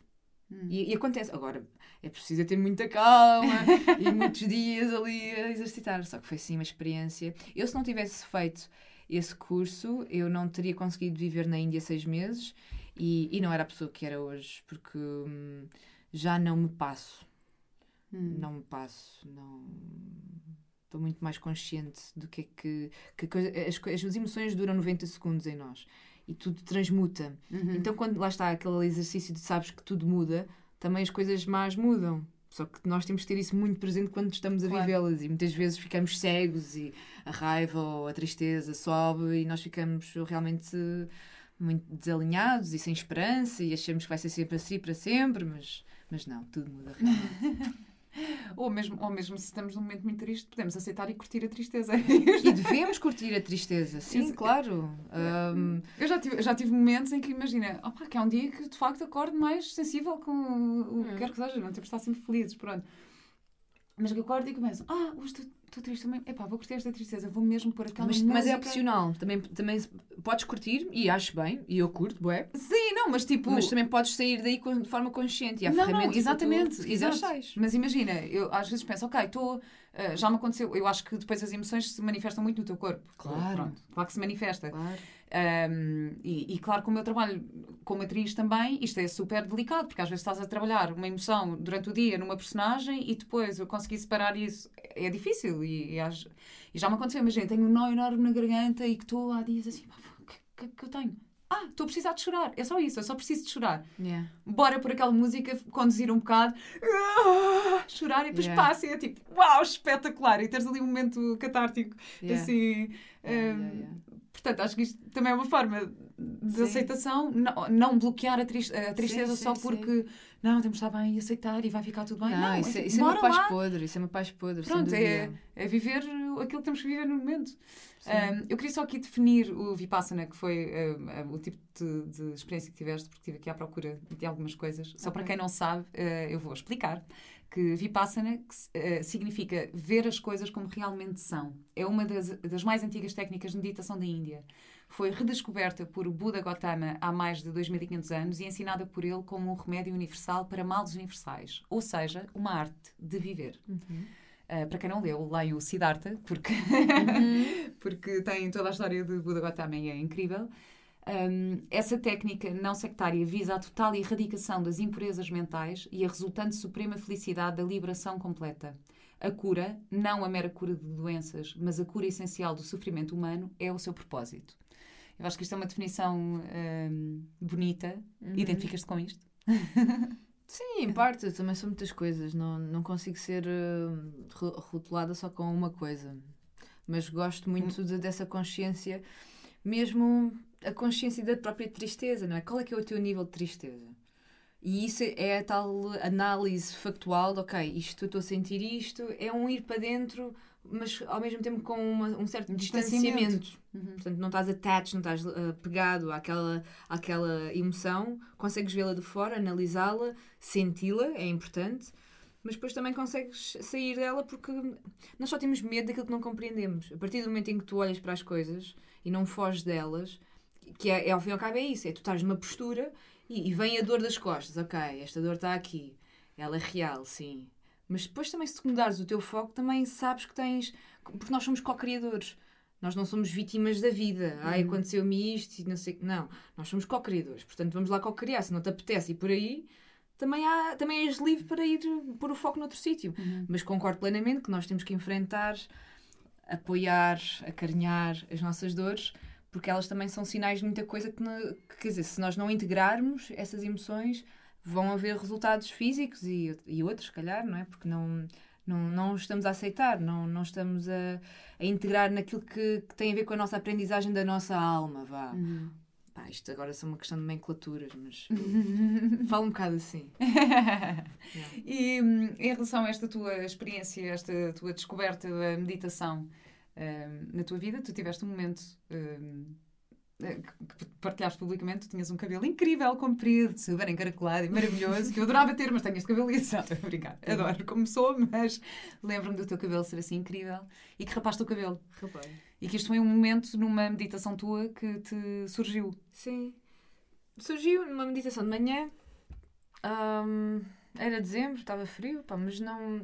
Hum. E, e acontece. Agora, é preciso ter muita calma e muitos dias ali a exercitar. Só que foi sim uma experiência. Eu, se não tivesse feito esse curso, eu não teria conseguido viver na Índia seis meses e, e não era a pessoa que era hoje, porque hum, já não me passo. Hum. Não me passo. Não. Estou muito mais consciente do que é que. que coisa- as, as emoções duram 90 segundos em nós e tudo transmuta. Uhum. Então, quando lá está aquele exercício de sabes que tudo muda, também as coisas más mudam. Só que nós temos que ter isso muito presente quando estamos a Claro. vivê-las e muitas vezes ficamos cegos e a raiva ou a tristeza sobe e nós ficamos realmente muito desalinhados e sem esperança e achamos que vai ser sempre assim para sempre, mas, mas não, tudo muda realmente. Ou, mesmo, ou mesmo se estamos num momento muito triste, podemos aceitar e curtir a tristeza. e devemos curtir a tristeza, sim, Isso- claro. Ahm, Eu já tive, já tive momentos em que, imagina, opa, que é um dia que de facto acordo mais sensível com o que Hum. quer que seja, não temos de estar sempre felizes, pronto. Mas que acordo e começo, ah, hoje estou- estou triste também, epá, vou curtir esta tristeza, vou mesmo pôr aquela mas, música. mas é opcional, também, também podes curtir e acho bem, e eu curto, bué, Sim, não, mas tipo. Mas também podes sair daí de forma consciente. E há não, não, ferramentas para exatamente, tu, exato. Mas imagina, eu às vezes penso, ok, estou. Eh, já me aconteceu, eu acho que depois as emoções se manifestam muito no teu corpo. Claro. Pronto, claro que se manifesta. Claro. Um, e, e claro, como eu trabalho como atriz também, isto é super delicado, porque às vezes estás a trabalhar uma emoção durante o dia numa personagem e depois eu conseguir separar isso é difícil. E, e, às- e já me aconteceu, imagina, tenho um nó enorme na garganta e que estou há dias assim, "Pá, o que, que, que eu tenho? Ah, estou a precisar de chorar. É só isso, eu só preciso de chorar. Yeah. Bora por aquela música, conduzir um bocado, ah, chorar e depois Yeah. passa e é tipo, uau, espetacular! E teres ali um momento catártico, Yeah. assim. Um, yeah. Portanto, acho que isto também é uma forma de Sim. aceitação, não, não bloquear a, tris- a tristeza sim, só sim. Não, temos de estar bem e aceitar e vai ficar tudo bem. Não, Não, isso, é, tipo, isso é uma paz lá. podre. Isso é uma paz podre. Pronto, é, é viver aquilo que temos que viver no momento. Um, eu queria só aqui definir o Vipassana, que foi um, o tipo de, de experiência que tiveste, porque estive aqui à procura de algumas coisas. Só para Ok. quem não sabe, uh, eu vou explicar que Vipassana que uh, significa ver as coisas como realmente são. É uma das, das mais antigas técnicas de meditação da Índia. Foi redescoberta por Buda Gautama há mais de 2500 anos e ensinada por ele como um remédio universal para males universais, ou seja, uma arte de viver. Uhum. Uh, para quem não leu, leia o Siddhartha, porque, Uhum. porque tem toda a história de Buda Gautama e é incrível. Um, essa técnica não sectária visa a total erradicação das impurezas mentais e a resultante suprema felicidade da liberação completa. A cura, não a mera cura de doenças, mas a cura essencial do sofrimento humano, é o seu propósito. Eu acho que isto é uma definição um, bonita. Uhum. Identificas-te com isto? Sim, em parte, eu também sou muitas coisas. Não, não consigo ser uh, ro- rotulada só com uma coisa. Mas gosto muito de- dessa consciência, mesmo a consciência da própria tristeza, não é? Qual é que é o teu nível de tristeza? E isso é a tal análise factual de, ok, isto estou a sentir isto, é um ir para dentro, mas ao mesmo tempo com uma, um certo distanciamento. Uhum. Portanto, não estás attached, não estás uh, pegado àquela, àquela emoção, consegues vê-la de fora, analisá-la, senti-la, é importante, mas depois também consegues sair dela porque nós só temos medo daquilo que não compreendemos. A partir do momento em que tu olhas para as coisas e não foges delas, que é, é ao fim e ao cabo é isso, é tu estás numa postura e, e vem a dor das costas, ok, esta dor está aqui, ela é real, sim. Mas depois também se tu mudares o teu foco, também sabes que tens... Porque nós somos co-criadores. Nós não somos vítimas da vida. Uhum. Ai, aconteceu-me isto e não sei... Não, nós somos co-criadores. Portanto, vamos lá co-criar. Se não te apetece ir por aí, também, há, também és livre para ir pôr o foco noutro sítio. Uhum. Mas concordo plenamente que nós temos que enfrentar, apoiar, acarinhar as nossas dores, porque elas também são sinais de muita coisa que, que quer dizer, se nós não integrarmos essas emoções, vão haver resultados físicos e, e outros, se calhar, não é? Porque não, não, não estamos a aceitar, não, não estamos a, a integrar naquilo que, que, tem a ver com a nossa aprendizagem da nossa alma, vá. Uhum. Pá, isto agora são uma questão de nomenclaturas, mas fala um bocado assim. E hum, em relação a esta tua experiência, esta tua descoberta da meditação na tua vida, tu tiveste um momento eh, que partilhaste publicamente, tu tinhas um cabelo incrível, comprido, super encaracolado e maravilhoso, que eu adorava ter, mas tenho este cabelo e não, obrigada, adoro como sou, mas lembro-me do teu cabelo ser assim incrível e que rapaste o cabelo. Rapaz. E que isto foi um momento numa meditação tua que te surgiu. Sim. Surgiu numa meditação de manhã, um, era dezembro, estava frio, pá, mas não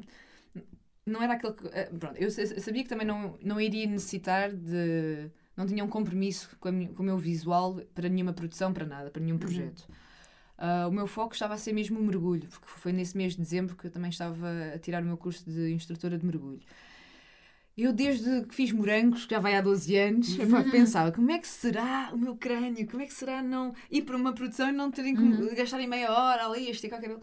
não era aquele que. Eh, pronto, eu sabia que também não, não iria necessitar de não tinha um compromisso com, com, o meu visual para nenhuma produção, para nada, para nenhum uhum. projeto. Uhum. Uh, o meu foco estava a ser mesmo o mergulho, porque foi nesse mês de dezembro que eu também estava a tirar o meu curso de instrutora de mergulho. Eu, desde que fiz morangos, que já vai há 12 anos, uhum. pensava como é que será o meu crânio, como é que será não ir para uma produção e não terem que uhum. gastarem meia hora ali a esticar o cabelo.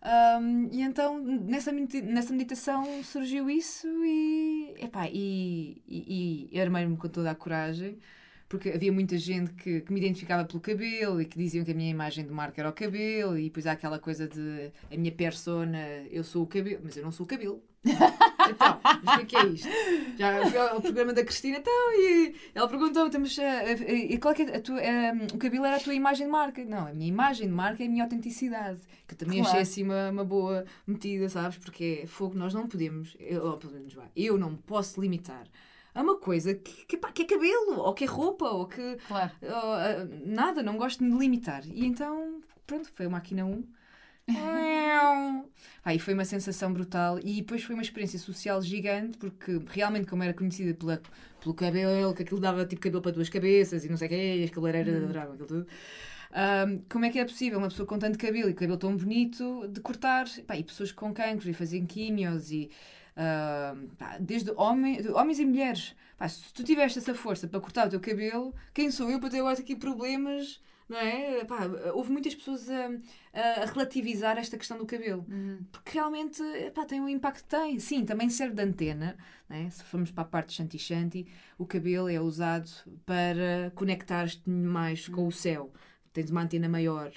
Um, e então nessa, nessa meditação surgiu isso e, epá, e, e, e armei-me com toda a coragem porque havia muita gente que, que, me identificava pelo cabelo e que diziam que a minha imagem de marca era o cabelo e depois há aquela coisa de a minha persona, eu sou o cabelo, mas eu não sou o cabelo. então, mas o que é, é isto? Já fui ao programa da Cristina, então, e ela perguntou, estamos, e qual é, é a tua, o cabelo era a tua imagem de marca? Não, a minha imagem de marca é a minha autenticidade, que eu também claro. achei assim uma, uma boa metida, sabes? Porque é fogo, nós não podemos, eu, ou pelo menos eu não posso limitar a uma coisa que, que, pá, que, é cabelo, ou que é roupa, ou que. Claro. Ou, uh, nada, não gosto de me limitar. E então, pronto, foi a máquina 1. Aí foi uma sensação brutal e depois foi uma experiência social gigante porque realmente como era conhecida pela, pelo cabelo, que aquilo dava tipo cabelo para duas cabeças e não sei o que, as cabeleireiras hum. adoravam aquilo tudo. Um, como é que é possível uma pessoa com tanto cabelo e cabelo tão bonito de cortar? Pá, e pessoas com cancro e fazem químios e uh, pá, desde homem, homens e mulheres. Pá, se tu tiveste essa força para cortar o teu cabelo, quem sou eu para ter agora aqui problemas não é? Pá, houve muitas pessoas a, a, relativizar esta questão do cabelo, uhum. porque realmente pá, tem o impacto que tem. Sim, também serve de antena, é? se formos para a parte de Shanti Shanti, o cabelo é usado para conectar-te mais uhum. com o céu. Tens uma antena maior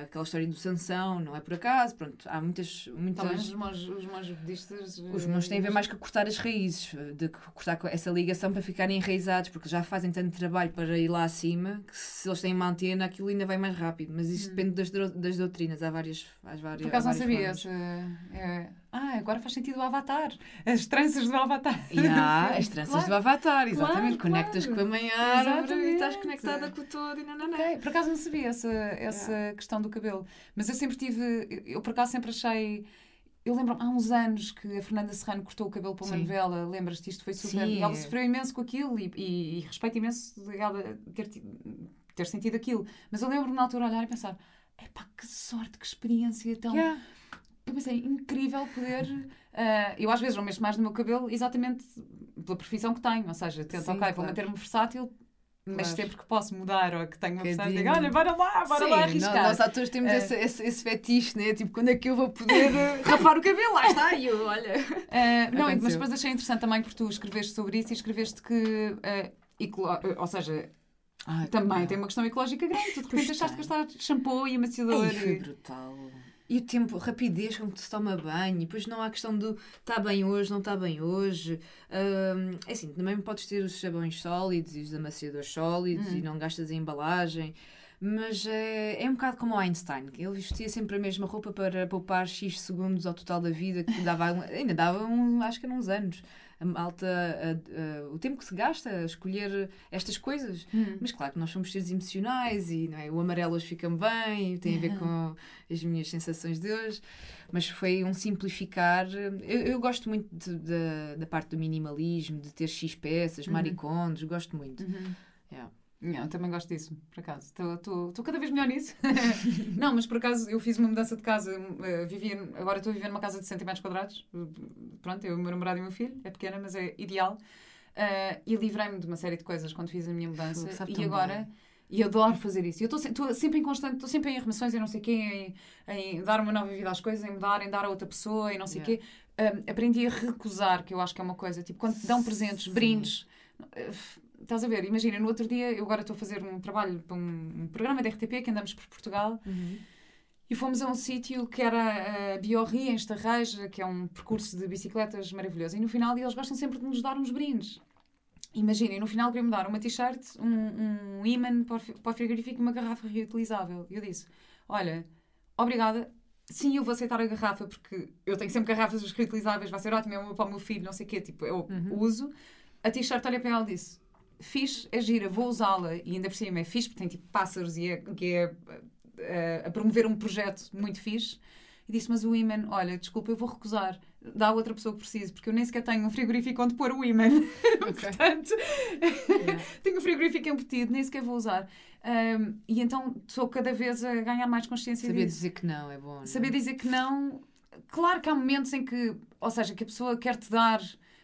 aquela história do Sansão, não é por acaso, pronto, há muitas... muitas... Os monges, os monges budistas... Os monges têm a ver mais com cortar as raízes, de cortar essa ligação para ficarem enraizados, porque já fazem tanto trabalho para ir lá acima, que se eles têm uma antena, aquilo ainda vai mais rápido, mas isso hum. depende das, das doutrinas, há várias... Há várias por acaso não sabia, essa, é... Ah, agora faz sentido o Avatar. As tranças do Avatar. Yeah, as tranças claro. do Avatar, exatamente. Claro, Conectas claro. com a mãe árvore e estás conectada com o todo e nananã. Okay. Por acaso não sabia essa, essa yeah. questão do cabelo. Mas eu sempre tive. Eu por acaso sempre achei. Eu lembro há uns anos que a Fernanda Serrano cortou o cabelo para uma Sim. novela, lembras-te? Isto foi super. Sim. E ela sofreu imenso com aquilo e, e, e respeito imenso ela ter, ter sentido aquilo. Mas eu lembro-me na altura olhar e pensar: epá, que sorte, que experiência tão. Yeah eu pensei, incrível poder. Uh, eu às vezes não mexo mais no meu cabelo exatamente pela profissão que tenho, ou seja, tento, Sim, ok, claro. vou manter-me versátil, mas claro. sempre que posso mudar ou que tenho uma opção, digo, olha, bora lá, bora Sim, lá arriscar. Nós atores temos uh, esse, esse, esse, fetiche, né? Tipo, quando é que eu vou poder uh, rapar o cabelo? Lá está, eu, olha. Uh, não, mas depois achei interessante também porque tu escreveste sobre isso e escreveste que, ou seja, Ai, também tem uma questão ecológica grande. Tu de repente deixaste de gastar shampoo e amaciador. Ai, foi brutal. E o tempo, a rapidez com que se toma banho, e depois não há questão do está bem hoje, não está bem hoje. Um, é assim, também podes ter os sabões sólidos e os amaciadores sólidos hum. e não gastas a embalagem. Mas é, é um bocado como o Einstein, que ele vestia sempre a mesma roupa para poupar X segundos ao total da vida, que dava, ainda dava, um, acho que eram uns anos. A alta, a, a, o tempo que se gasta a escolher estas coisas. Hum. Mas claro que nós somos seres emocionais e é? o amarelo hoje fica bem, tem a ver com as minhas sensações de hoje. Mas foi um simplificar. Eu, eu gosto muito de, de, da parte do minimalismo, de ter X peças, uhum. maricondos, gosto muito. Uhum. Yeah. Não, também gosto disso, por acaso. Estou cada vez melhor nisso. não, mas por acaso eu fiz uma mudança de casa. Uh, vivia, agora estou a viver numa casa de 100 metros quadrados. Pronto, eu, o meu namorado e o meu filho. É pequena, mas é ideal. Uh, e livrei-me de uma série de coisas quando fiz a minha mudança. e agora. Bem. E eu adoro fazer isso. Eu estou sempre em constante, estou sempre em arrumações e não sei o quê, em, em, dar uma nova vida às coisas, em mudar, em dar a outra pessoa e não sei o yeah. quê. Um, aprendi a recusar, que eu acho que é uma coisa. Tipo, quando te dão presentes, Sim. brindes. Uh, estás a ver, imagina, no outro dia, eu agora estou a fazer um trabalho para um, um programa de RTP que andamos por Portugal. Uhum. E fomos a um sítio que era a Biorri, em Estarreja, que é um percurso de bicicletas maravilhoso. E no final eles gostam sempre de nos dar uns brindes. Imaginem, no final queriam-me dar uma t-shirt, um, um imã para o frigorífico e uma garrafa reutilizável. E eu disse: Olha, obrigada, sim, eu vou aceitar a garrafa porque eu tenho sempre garrafas reutilizáveis, vai ser ótimo, é uma para o meu filho, não sei o quê, tipo, eu uhum. uso. A t-shirt olha para ela e disse: fixe, é gira, vou usá-la e ainda por cima é fixe, porque tem tipo pássaros e é, que é a, a promover um projeto muito fixe. E disse: Mas o imã, olha, desculpa, eu vou recusar. Dá a outra pessoa que precise, porque eu nem sequer tenho um frigorífico onde pôr o imã. Portanto, yeah. tenho um frigorífico embutido, nem sequer vou usar. Um, e então estou cada vez a ganhar mais consciência Saber disso. dizer que não é bom. Não? Saber dizer que não. Claro que há momentos em que, ou seja, que a pessoa quer te dar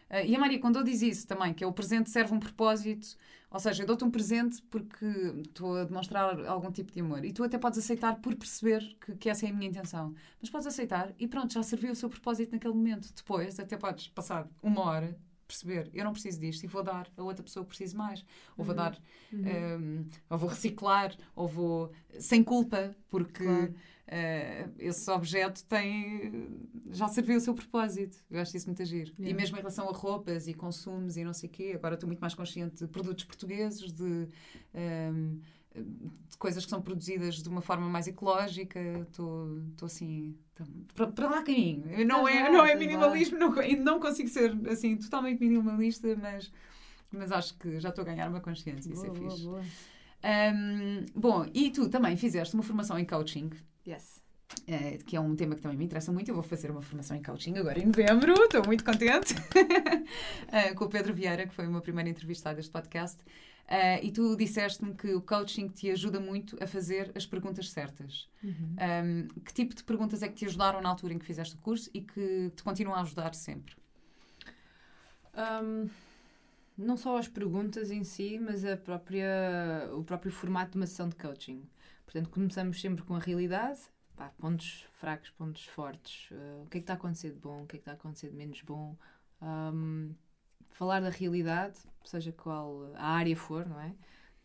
Uh, e a Maria Kondo diz isso também, que é o presente serve um propósito. Ou seja, eu dou-te um presente porque estou a demonstrar algum tipo de amor. E tu até podes aceitar por perceber que, que essa é a minha intenção. Mas podes aceitar e pronto, já serviu o seu propósito naquele momento. Depois, até podes passar uma hora perceber, eu não preciso disto e vou dar a outra pessoa que precisa mais. Ou vou uhum. dar, uhum. um, ou vou reciclar, ou vou sem culpa, porque claro. uh, esse objeto tem já serviu o seu propósito. Eu acho isso muito agir. Yeah. E mesmo em relação a roupas e consumos e não sei o quê, agora estou muito mais consciente de produtos portugueses, de. Um, de coisas que são produzidas de uma forma mais ecológica, estou assim para lá caminho. Não é, não é minimalismo, não, não consigo ser assim totalmente minimalista, mas, mas acho que já estou a ganhar uma consciência, boa, isso é boa, fixe. Boa. Um, bom, e tu também fizeste uma formação em coaching. Yes. Uh, que é um tema que também me interessa muito. Eu vou fazer uma formação em coaching agora em novembro, estou muito contente. uh, com o Pedro Vieira, que foi o meu primeiro entrevistado deste podcast. Uh, e tu disseste-me que o coaching te ajuda muito a fazer as perguntas certas. Uhum. Um, que tipo de perguntas é que te ajudaram na altura em que fizeste o curso e que te continuam a ajudar sempre? Um, não só as perguntas em si, mas a própria, o próprio formato de uma sessão de coaching. Portanto, começamos sempre com a realidade, pá, pontos fracos, pontos fortes. Uh, o que é que está a acontecer de bom, o que é que está a acontecer de menos bom. Um, falar da realidade, seja qual a área for, não é?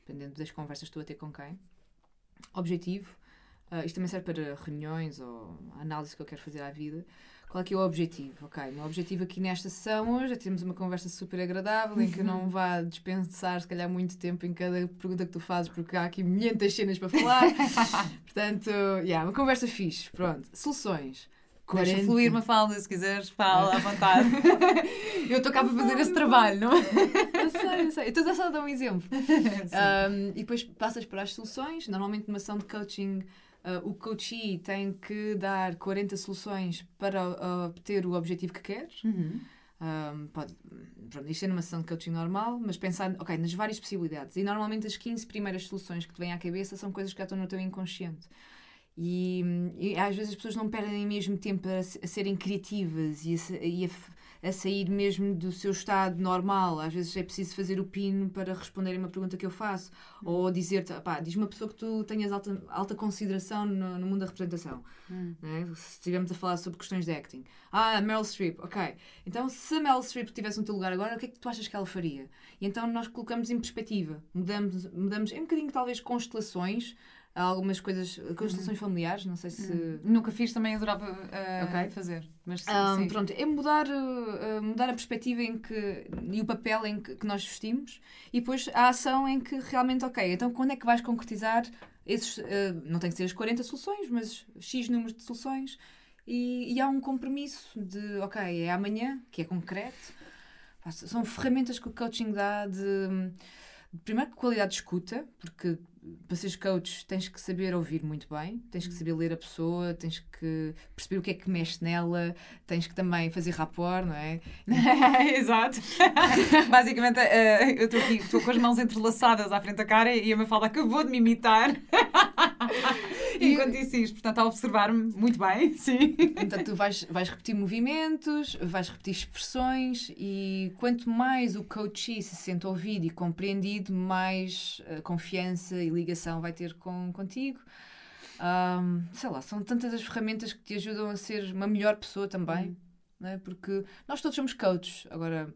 Dependendo das conversas que estou a ter com quem. Objetivo. Uh, isto também serve para reuniões ou análise que eu quero fazer à vida. Qual é que é o objetivo? Ok, o meu objetivo aqui nesta sessão hoje é termos uma conversa super agradável em que eu não vá dispensar, se calhar, muito tempo em cada pergunta que tu fazes, porque há aqui muitas cenas para falar. Portanto, yeah, uma conversa fixe. Pronto. Soluções. 40. Deixa fluir uma falda, se quiseres, fala à vontade. eu estou cá para fazer esse trabalho, não é? Eu sei, eu sei. Estou só a dar um exemplo. Um, e depois passas para as soluções. Normalmente, numa ação de coaching, uh, o coachee tem que dar 40 soluções para uh, obter o objetivo que quer. Uhum. Um, pode, pronto, isto é numa sessão de coaching normal, mas pensar okay, nas várias possibilidades. E normalmente as 15 primeiras soluções que te vêm à cabeça são coisas que já estão no teu inconsciente. E, e, às vezes as pessoas não perdem mesmo tempo a, a serem criativas e, a, e a, a sair mesmo do seu estado normal. Às vezes é preciso fazer o pino para responder a uma pergunta que eu faço. Hum. Ou dizer-te, pá, diz uma pessoa que tu tenhas alta, alta consideração no, no mundo da representação. Hum. Né? Se estivermos a falar sobre questões de acting. Ah, Meryl Streep, ok. Então, se Meryl Streep estivesse no teu lugar agora, o que é que tu achas que ela faria? E então nós colocamos em perspectiva. Mudamos, mudamos em um bocadinho, talvez, constelações algumas coisas, constelações uhum. familiares, não sei se. Uhum. Nunca fiz, também adorava uh, okay. fazer. Mas sim, um, sim. Pronto, é mudar, uh, mudar a perspectiva em que, e o papel em que, que, nós vestimos e depois a ação em que realmente, ok, então quando é que vais concretizar esses. Uh, não tem que ser as 40 soluções, mas X números de soluções e, e há um compromisso de, ok, é amanhã, que é concreto. São ferramentas que o coaching dá de primeiro qualidade de escuta, porque para seres coach tens que saber ouvir muito bem, tens que hum. saber ler a pessoa, tens que perceber o que é que mexe nela, tens que também fazer rapport, não é? Exato. Basicamente, uh, eu estou aqui, estou com as mãos entrelaçadas à frente da cara e a Mafalda acabou de me imitar. Enquanto disse isto, portanto, a observar-me muito bem, sim. Então, tu vais, vais repetir movimentos, vais repetir expressões e quanto mais o coach se sente ouvido e compreendido, mais uh, confiança e ligação vai ter com, contigo. Um, sei lá, são tantas as ferramentas que te ajudam a ser uma melhor pessoa também, hum. não é? porque nós todos somos coaches. Agora,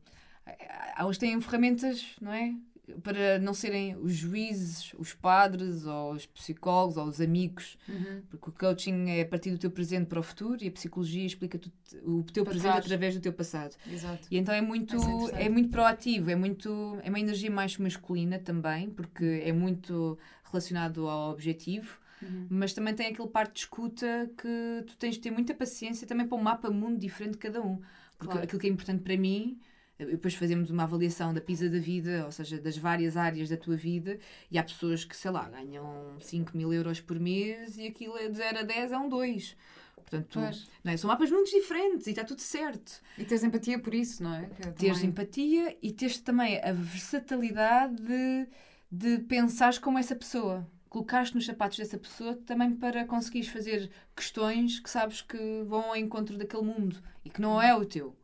há uns têm ferramentas, não é? Para não serem os juízes, os padres, ou os psicólogos, ou os amigos, uhum. porque o coaching é a partir do teu presente para o futuro e a psicologia explica o teu para presente trás. através do teu passado. Exato. E então é muito, é, é muito proativo, é, muito, é uma energia mais masculina também, porque é muito relacionado ao objetivo. Uhum. Mas também tem aquele parte de escuta que tu tens de ter muita paciência também para um mapa mundo diferente de cada um. Porque claro. aquilo que é importante para mim depois fazemos uma avaliação da PISA da vida, ou seja, das várias áreas da tua vida, e há pessoas que, sei lá, ganham 5 mil euros por mês e aquilo é de 0 a 10 é um 2. Portanto, não é? são mapas muito diferentes e está tudo certo. E tens empatia por isso, não é? Que teres empatia e teres também a versatilidade de, de pensares como essa pessoa. Colocaste nos sapatos dessa pessoa também para conseguires fazer questões que sabes que vão ao encontro daquele mundo e que não é o teu.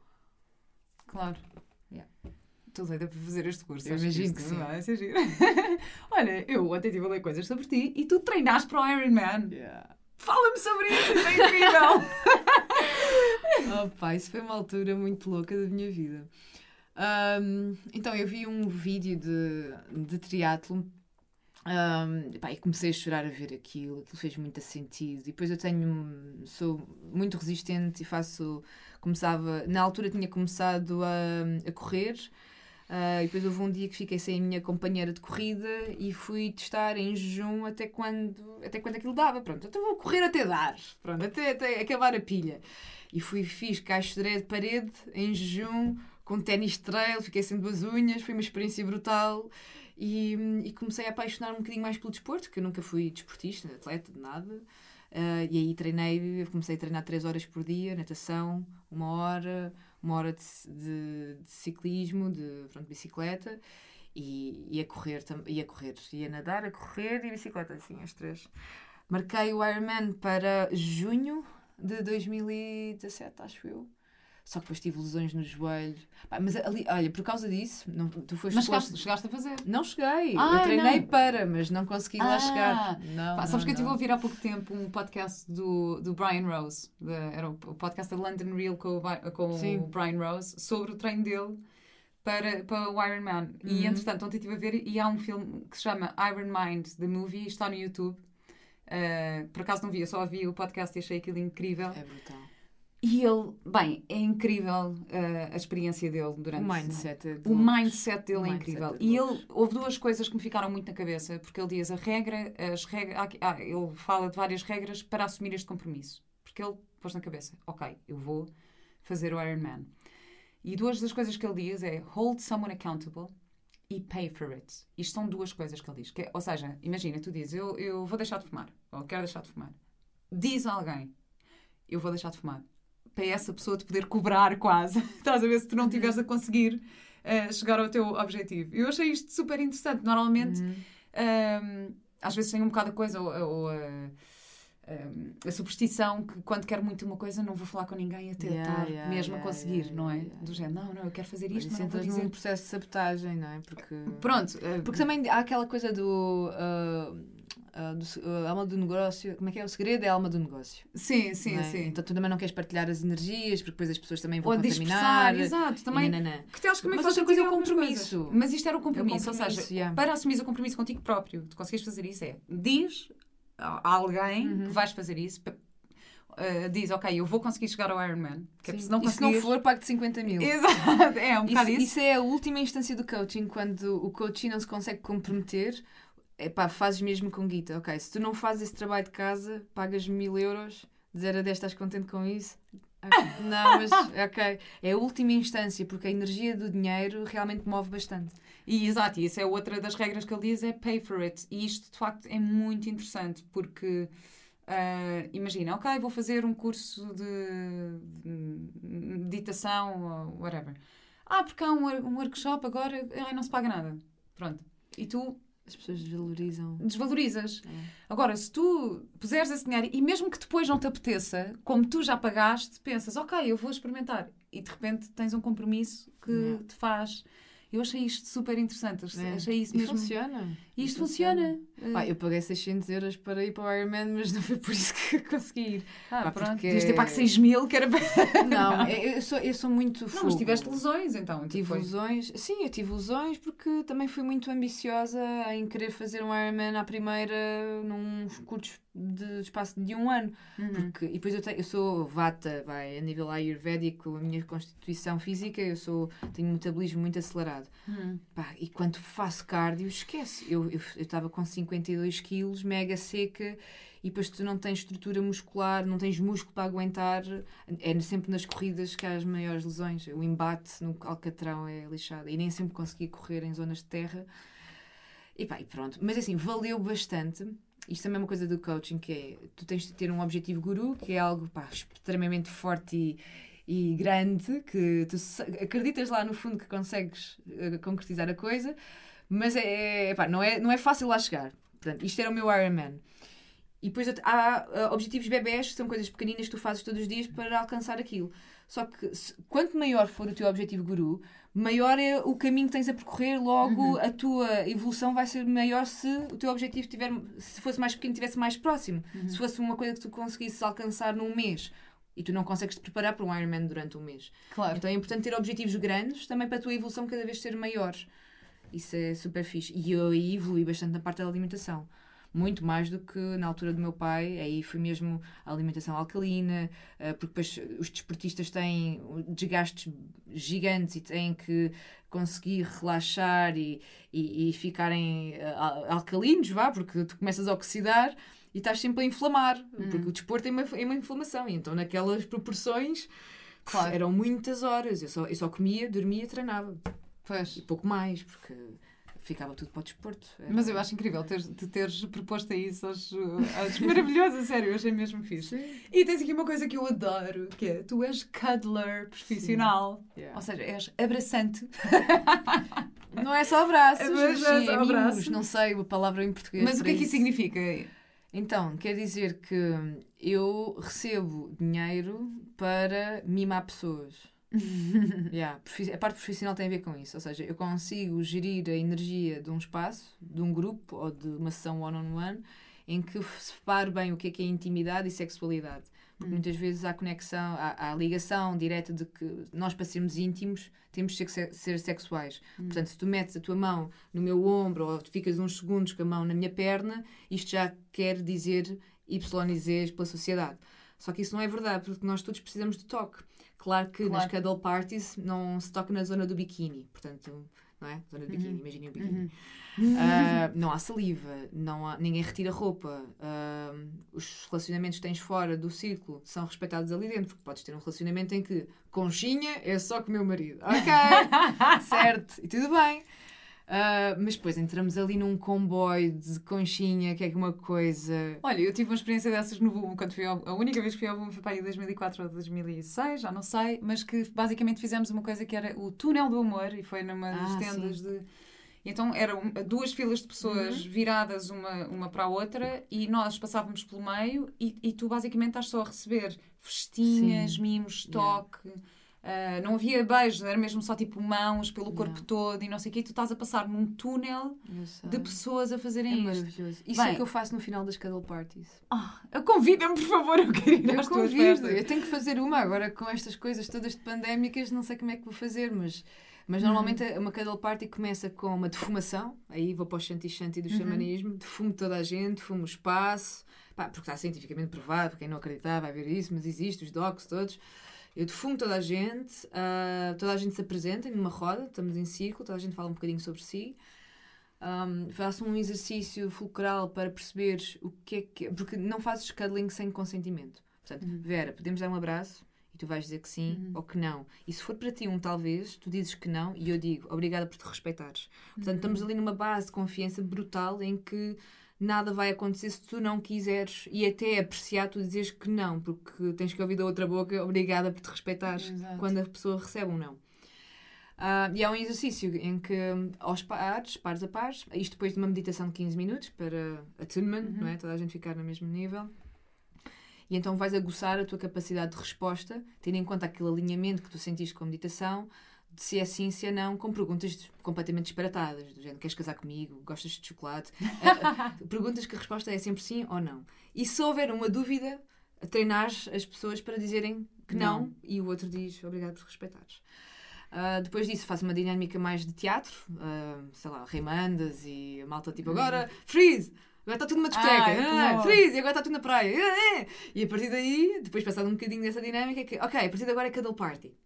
Claro. Estou doida para fazer este curso. Eu imagino que, sim. Vai ser giro. Olha, eu ontem estive a ler coisas sobre ti e tu treinaste para o Ironman. Yeah. Fala-me sobre isso, isso é incrível! oh pá, isso foi uma altura muito louca da minha vida. Um, então, eu vi um vídeo de, de triatlo um, pá, e comecei a chorar a ver aquilo, aquilo fez muito sentido. E depois eu tenho, sou muito resistente e faço, começava, na altura tinha começado a, a correr, Uh, e depois houve um dia que fiquei sem a minha companheira de corrida e fui testar em jejum até quando, até quando aquilo dava. Pronto, então vou correr até dar, pronto, até, até acabar a pilha. E fui, fiz caixo de parede em jejum, com ténis trail, fiquei sem duas unhas, foi uma experiência brutal. E, e comecei a apaixonar um bocadinho mais pelo desporto, que eu nunca fui desportista, atleta, de nada. Uh, e aí treinei, comecei a treinar 3 horas por dia, natação, uma hora, uma hora de, de, de ciclismo, de pronto, bicicleta e ia correr, ia correr, ia nadar, a correr e bicicleta, assim, as três. Marquei o Ironman para junho de 2017, acho eu. Só que depois tive lesões no joelho. mas ali, olha, por causa disso, não, tu foste. Mas chegaste, chegaste a fazer? Não cheguei. eu treinei não. para, mas não consegui ah, lá chegar. Não, Pá, sabes que eu estive a ouvir há pouco tempo um podcast do, do Brian Rose. De, era o podcast da London Real com, o, com o Brian Rose sobre o treino dele para, para o Iron Man. Uhum. E entretanto, ontem estive a ver e há um filme que se chama Iron Mind, The Movie, está no YouTube. Uh, por acaso não vi, eu só ouvi o podcast e achei aquilo incrível. É brutal. E ele, bem, é incrível uh, a experiência dele durante. O mindset. É o mindset dele o é mindset incrível. É e ele, houve duas coisas que me ficaram muito na cabeça, porque ele diz a regra, as regras, ah, ele fala de várias regras para assumir este compromisso. Porque ele pôs na cabeça, ok, eu vou fazer o Iron Man. E duas das coisas que ele diz é hold someone accountable e pay for it. Isto são duas coisas que ele diz. Que, é, ou seja, imagina, tu dizes, eu, eu vou deixar de fumar, ou quero deixar de fumar. Diz a alguém, eu vou deixar de fumar para essa pessoa te poder cobrar quase. Estás a ver se tu não estiveres a conseguir uh, chegar ao teu objetivo. Eu achei isto super interessante. Normalmente, uhum. um, às vezes tem um bocado a coisa, ou, ou uh, a superstição que quando quero muito uma coisa não vou falar com ninguém até yeah, estar yeah, mesmo yeah, a conseguir, não é? Do género, não, não, eu quero fazer isto, mas, mas não vou dizer. num processo de sabotagem, não é? Porque... Pronto. Uh, porque também há aquela coisa do... Uh, uh, do, uh, alma do negócio, como é que é? O segredo é a alma do negócio. Sim, sim, é? sim. Então tu também não queres partilhar as energias, porque depois as pessoas também vão Ou contaminar. exato, também. Que tens também Mas outra coisa é o compromisso. Mas isto era o compromisso, é o compromisso ou seja, yeah. para assumir o compromisso contigo próprio, tu consegues fazer isso é, diz a alguém uhum. que vais fazer isso, Uh, diz, ok, eu vou conseguir chegar ao Ironman. Que é, se não, conseguir... se não for, pago de 50 mil. Exato, é um bocado isso, isso. Isso é a última instância do coaching, quando o coaching não se consegue comprometer pá, fazes mesmo com guita. Ok, se tu não fazes esse trabalho de casa, pagas mil euros, de 0 a 10 estás contente com isso? Okay. Não, mas ok. É a última instância, porque a energia do dinheiro realmente move bastante. E exato, e isso é outra das regras que ele diz: é pay for it. E isto de facto é muito interessante, porque. Uh, imagina, ok, vou fazer um curso de meditação ou whatever. Ah, porque há um, um workshop agora, ai, não se paga nada. Pronto. E tu as pessoas desvalorizam. Desvalorizas. É. Agora, se tu puseres esse dinheiro e mesmo que depois não te apeteça, como tu já pagaste, pensas, ok, eu vou experimentar. E de repente tens um compromisso que é. te faz eu achei isto super interessante. É. Achei isso mesmo. E funciona. E isto funciona. funciona. Ah, eu paguei 600 euros para ir para o Ironman, mas não foi por isso que consegui ir. Ah, Pá, pronto. Porque... Devias ter pago 6 mil, que era Não, eu sou, eu sou muito. Não, mas tiveste lesões então. Tive foi. lesões. Sim, eu tive lesões porque também fui muito ambiciosa em querer fazer um Ironman à primeira, num curtos de espaço de um ano. Uhum. Porque, e depois eu, tenho, eu sou vata, vai, a nível ayurvédico, a minha constituição física, eu sou, tenho um metabolismo muito acelerado. Uhum. Pá, e quando faço cardio, esquece. Eu estava com 52 quilos, mega seca, e depois tu não tens estrutura muscular, não tens músculo para aguentar. É sempre nas corridas que há as maiores lesões. O embate no Alcatrão é lixado. E nem sempre consegui correr em zonas de terra. E pá, e pronto. Mas assim, valeu bastante isto também é uma coisa do coaching, que é, tu tens de ter um objetivo guru, que é algo pá, extremamente forte e, e grande, que tu acreditas lá no fundo que consegues uh, concretizar a coisa, mas é, é, pá, não, é, não é fácil lá chegar. Portanto, isto era o meu Ironman. E depois há objetivos bebés, que são coisas pequeninas que tu fazes todos os dias para alcançar aquilo. Só que se, quanto maior for o teu objetivo guru, maior é o caminho que tens a percorrer, logo uhum. a tua evolução vai ser maior se o teu objetivo tiver, se fosse mais pequeno, estivesse mais próximo. Uhum. Se fosse uma coisa que tu conseguisses alcançar num mês e tu não consegues te preparar para um Ironman durante um mês. Claro. Então é importante ter objetivos grandes também para a tua evolução cada vez ser maior. Isso é super fixe. E eu aí evolui bastante na parte da alimentação muito mais do que na altura do meu pai. Aí foi mesmo a alimentação alcalina, eh, porque depois os desportistas têm desgastes gigantes e têm que conseguir relaxar e, e, e ficarem eh, alcalinos, vá, porque tu começas a oxidar e estás sempre a inflamar, uhum. porque o desporto é uma, é uma inflamação. E então, naquelas proporções, claro. eram muitas horas. Eu só, eu só comia, dormia, treinava. Pois. E pouco mais, porque ficava tudo para o desporto. Era... Mas eu acho incrível ter, te teres proposto a isso. Acho, acho maravilhoso, sério, eu achei mesmo fixe. Sim. E tens aqui uma coisa que eu adoro, que é tu és cuddler profissional. Yeah. Ou seja, és abraçante. Não é só abraços, mas, mas sim, é abraço. não sei a palavra em português. Mas o que é que isso significa? Então, quer dizer que eu recebo dinheiro para mimar pessoas. yeah, a parte profissional tem a ver com isso, ou seja, eu consigo gerir a energia de um espaço, de um grupo ou de uma sessão one-on-one, -on -one, em que separo bem o que é que é intimidade e sexualidade. Porque hum. muitas vezes há conexão, há, há, ligação direta de que nós, para sermos íntimos, temos de ser, ser sexuais. Hum. Portanto, se tu metes a tua mão no meu ombro ou ficas uns segundos com a mão na minha perna, isto já quer dizer YZ pela sociedade. Só que isso não é verdade, porque nós todos precisamos de toque. Claro que claro. nas cuddle parties não se toca na zona do biquíni, portanto, não é? Zona do biquíni, uhum. imaginem o biquíni. Uhum. Uh, não há saliva, não há, ninguém retira roupa, uh, os relacionamentos que tens fora do círculo são respeitados ali dentro, porque podes ter um relacionamento em que conchinha é só com o meu marido. Ok, certo, e tudo bem. Uh, mas depois entramos ali num comboio de conchinha, que é uma coisa. Olha, eu tive uma experiência dessas no Boom, quando fui ao, a única vez que fui ao Boom foi para aí 2004 ou 2006, já não sei, mas que basicamente fizemos uma coisa que era o túnel do amor e foi numa das ah, tendas sim. de. Então eram duas filas de pessoas uhum. viradas uma, uma para a outra e nós passávamos pelo meio e, e tu basicamente estás só a receber festinhas, Sim. mimos, toque. Yeah. Uh, não havia beijos, era mesmo só tipo mãos pelo corpo todo e não sei o quê. E tu estás a passar num túnel de pessoas a fazerem é isto. maravilhoso. Isso Bem, é que eu faço no final das cuddle parties. Oh, convida-me, por favor, eu quero ir eu às convido. tuas festas. Eu tenho que fazer uma agora com estas coisas todas de pandémicas, não sei como é que vou fazer, mas mas normalmente uhum. uma cuddle party começa com uma defumação, aí vou para o shanti shanti do uhum. xamanismo, defumo toda a gente, defumo o espaço, pá, porque está cientificamente provado, quem não acreditar vai ver isso, mas existe, os docs todos. Eu defumo toda a gente, uh, toda a gente se apresenta numa roda, estamos em círculo, toda a gente fala um bocadinho sobre si. Um, faço um exercício fulcral para perceber o que é que. Porque não fazes cuddling sem consentimento. Portanto, uhum. Vera, podemos dar um abraço? E tu vais dizer que sim uhum. ou que não. E se for para ti um talvez, tu dizes que não e eu digo obrigada por te respeitares. Portanto, uhum. estamos ali numa base de confiança brutal em que nada vai acontecer se tu não quiseres e até apreciar tu dizes que não, porque tens que ouvir da outra boca obrigada por te respeitares Exato. quando a pessoa recebe um não. Uh, e é um exercício em que, aos pares, pares a pares, isto depois de uma meditação de 15 minutos para attunement, uhum. não é? toda a gente ficar no mesmo nível. E então vais aguçar a tua capacidade de resposta, tendo em conta aquele alinhamento que tu sentiste com a meditação, se é sim, se é não, com perguntas completamente disparatadas, do género, queres casar comigo? Gostas de chocolate? uh, perguntas que a resposta é sempre sim ou não. E se houver uma dúvida, treinar as pessoas para dizerem que não, não e o outro diz obrigado por respeitares. Uh, depois disso faço uma dinâmica mais de teatro, uh, sei lá, Reimandas e a malta tipo, agora, freeze! Agora está tudo numa discoteca. Ah, ah, freeze, e agora está tudo na praia. Ah, ah. E a partir daí, depois passado um bocadinho dessa dinâmica, é que, ok, a partir de agora é cuddle party.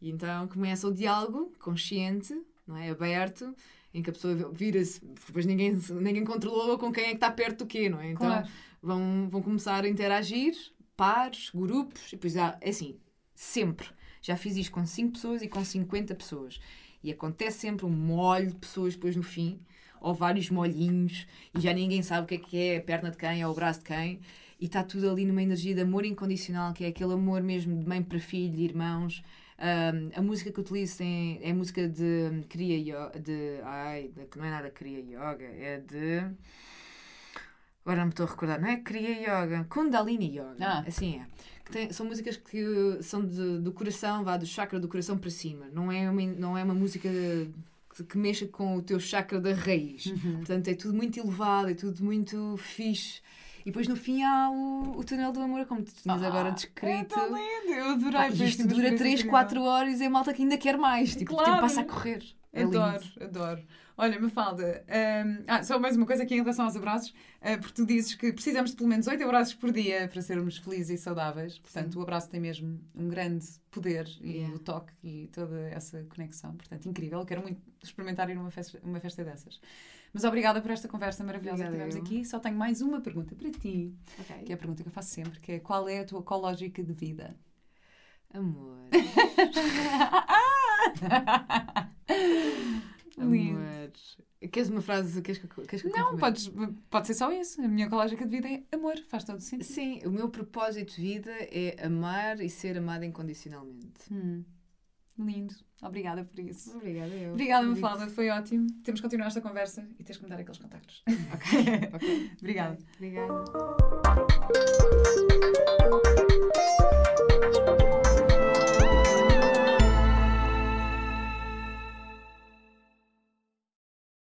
E então começa o diálogo consciente, não é? aberto, em que a pessoa vira-se, depois ninguém, ninguém controlou com quem é que está perto do quê, não é? Então claro. vão, vão começar a interagir, pares, grupos, e depois há, é assim, sempre. Já fiz isto com 5 pessoas e com 50 pessoas. E acontece sempre um molho de pessoas depois no fim ou vários molhinhos e já ninguém sabe o que é que é a perna de quem ou o braço de quem e está tudo ali numa energia de amor incondicional, que é aquele amor mesmo de mãe para filho, de irmãos. Um, a música que utilizo tem, é a música de Kriya Yoga, de, ai, que não é nada Kriya Yoga, é de... Agora não me estou a recordar, não é Kriya Yoga, Kundalini Yoga, ah. assim é. Tem, são músicas que são de, do coração, vá do chakra do coração para cima. Não é uma, não é uma música que mexa com o teu chakra da raiz. Uhum. Portanto, é tudo muito elevado, é tudo muito fixe. E depois no fim há o, o túnel do amor, como tu tinhas ah, agora descrito. É lindo, eu adorei. Pá, isto dura 3, 4 horas e a malta que ainda quer mais. Tipo, claro. o tempo passa a correr. É adoro, lindo. adoro. Olha, Mafalda, um, ah, só mais uma coisa aqui em relação aos abraços, uh, porque tu dizes que precisamos de pelo menos 8 abraços por dia para sermos felizes e saudáveis. Portanto, Sim. o abraço tem mesmo um grande poder e yeah. o toque e toda essa conexão. Portanto, incrível. Eu quero muito experimentar ir numa festa, uma festa dessas. Mas obrigada por esta conversa maravilhosa obrigada que tivemos aqui. Só tenho mais uma pergunta para ti, okay. que é a pergunta que eu faço sempre, que é qual é a tua ecológica de vida? Amor. Lindo. Queres uma frase? Queres que, queres que Não, podes, pode ser só isso. A minha ecológica de vida é amor, faz todo sentido. Sim, o meu propósito de vida é amar e ser amada incondicionalmente. Hum. Lindo. Obrigada por isso. Obrigada, eu. Obrigada, Mafalda. Foi ótimo. Temos que continuar esta conversa e tens que me dar aqueles contactos. ok. okay. Obrigada. Obrigada.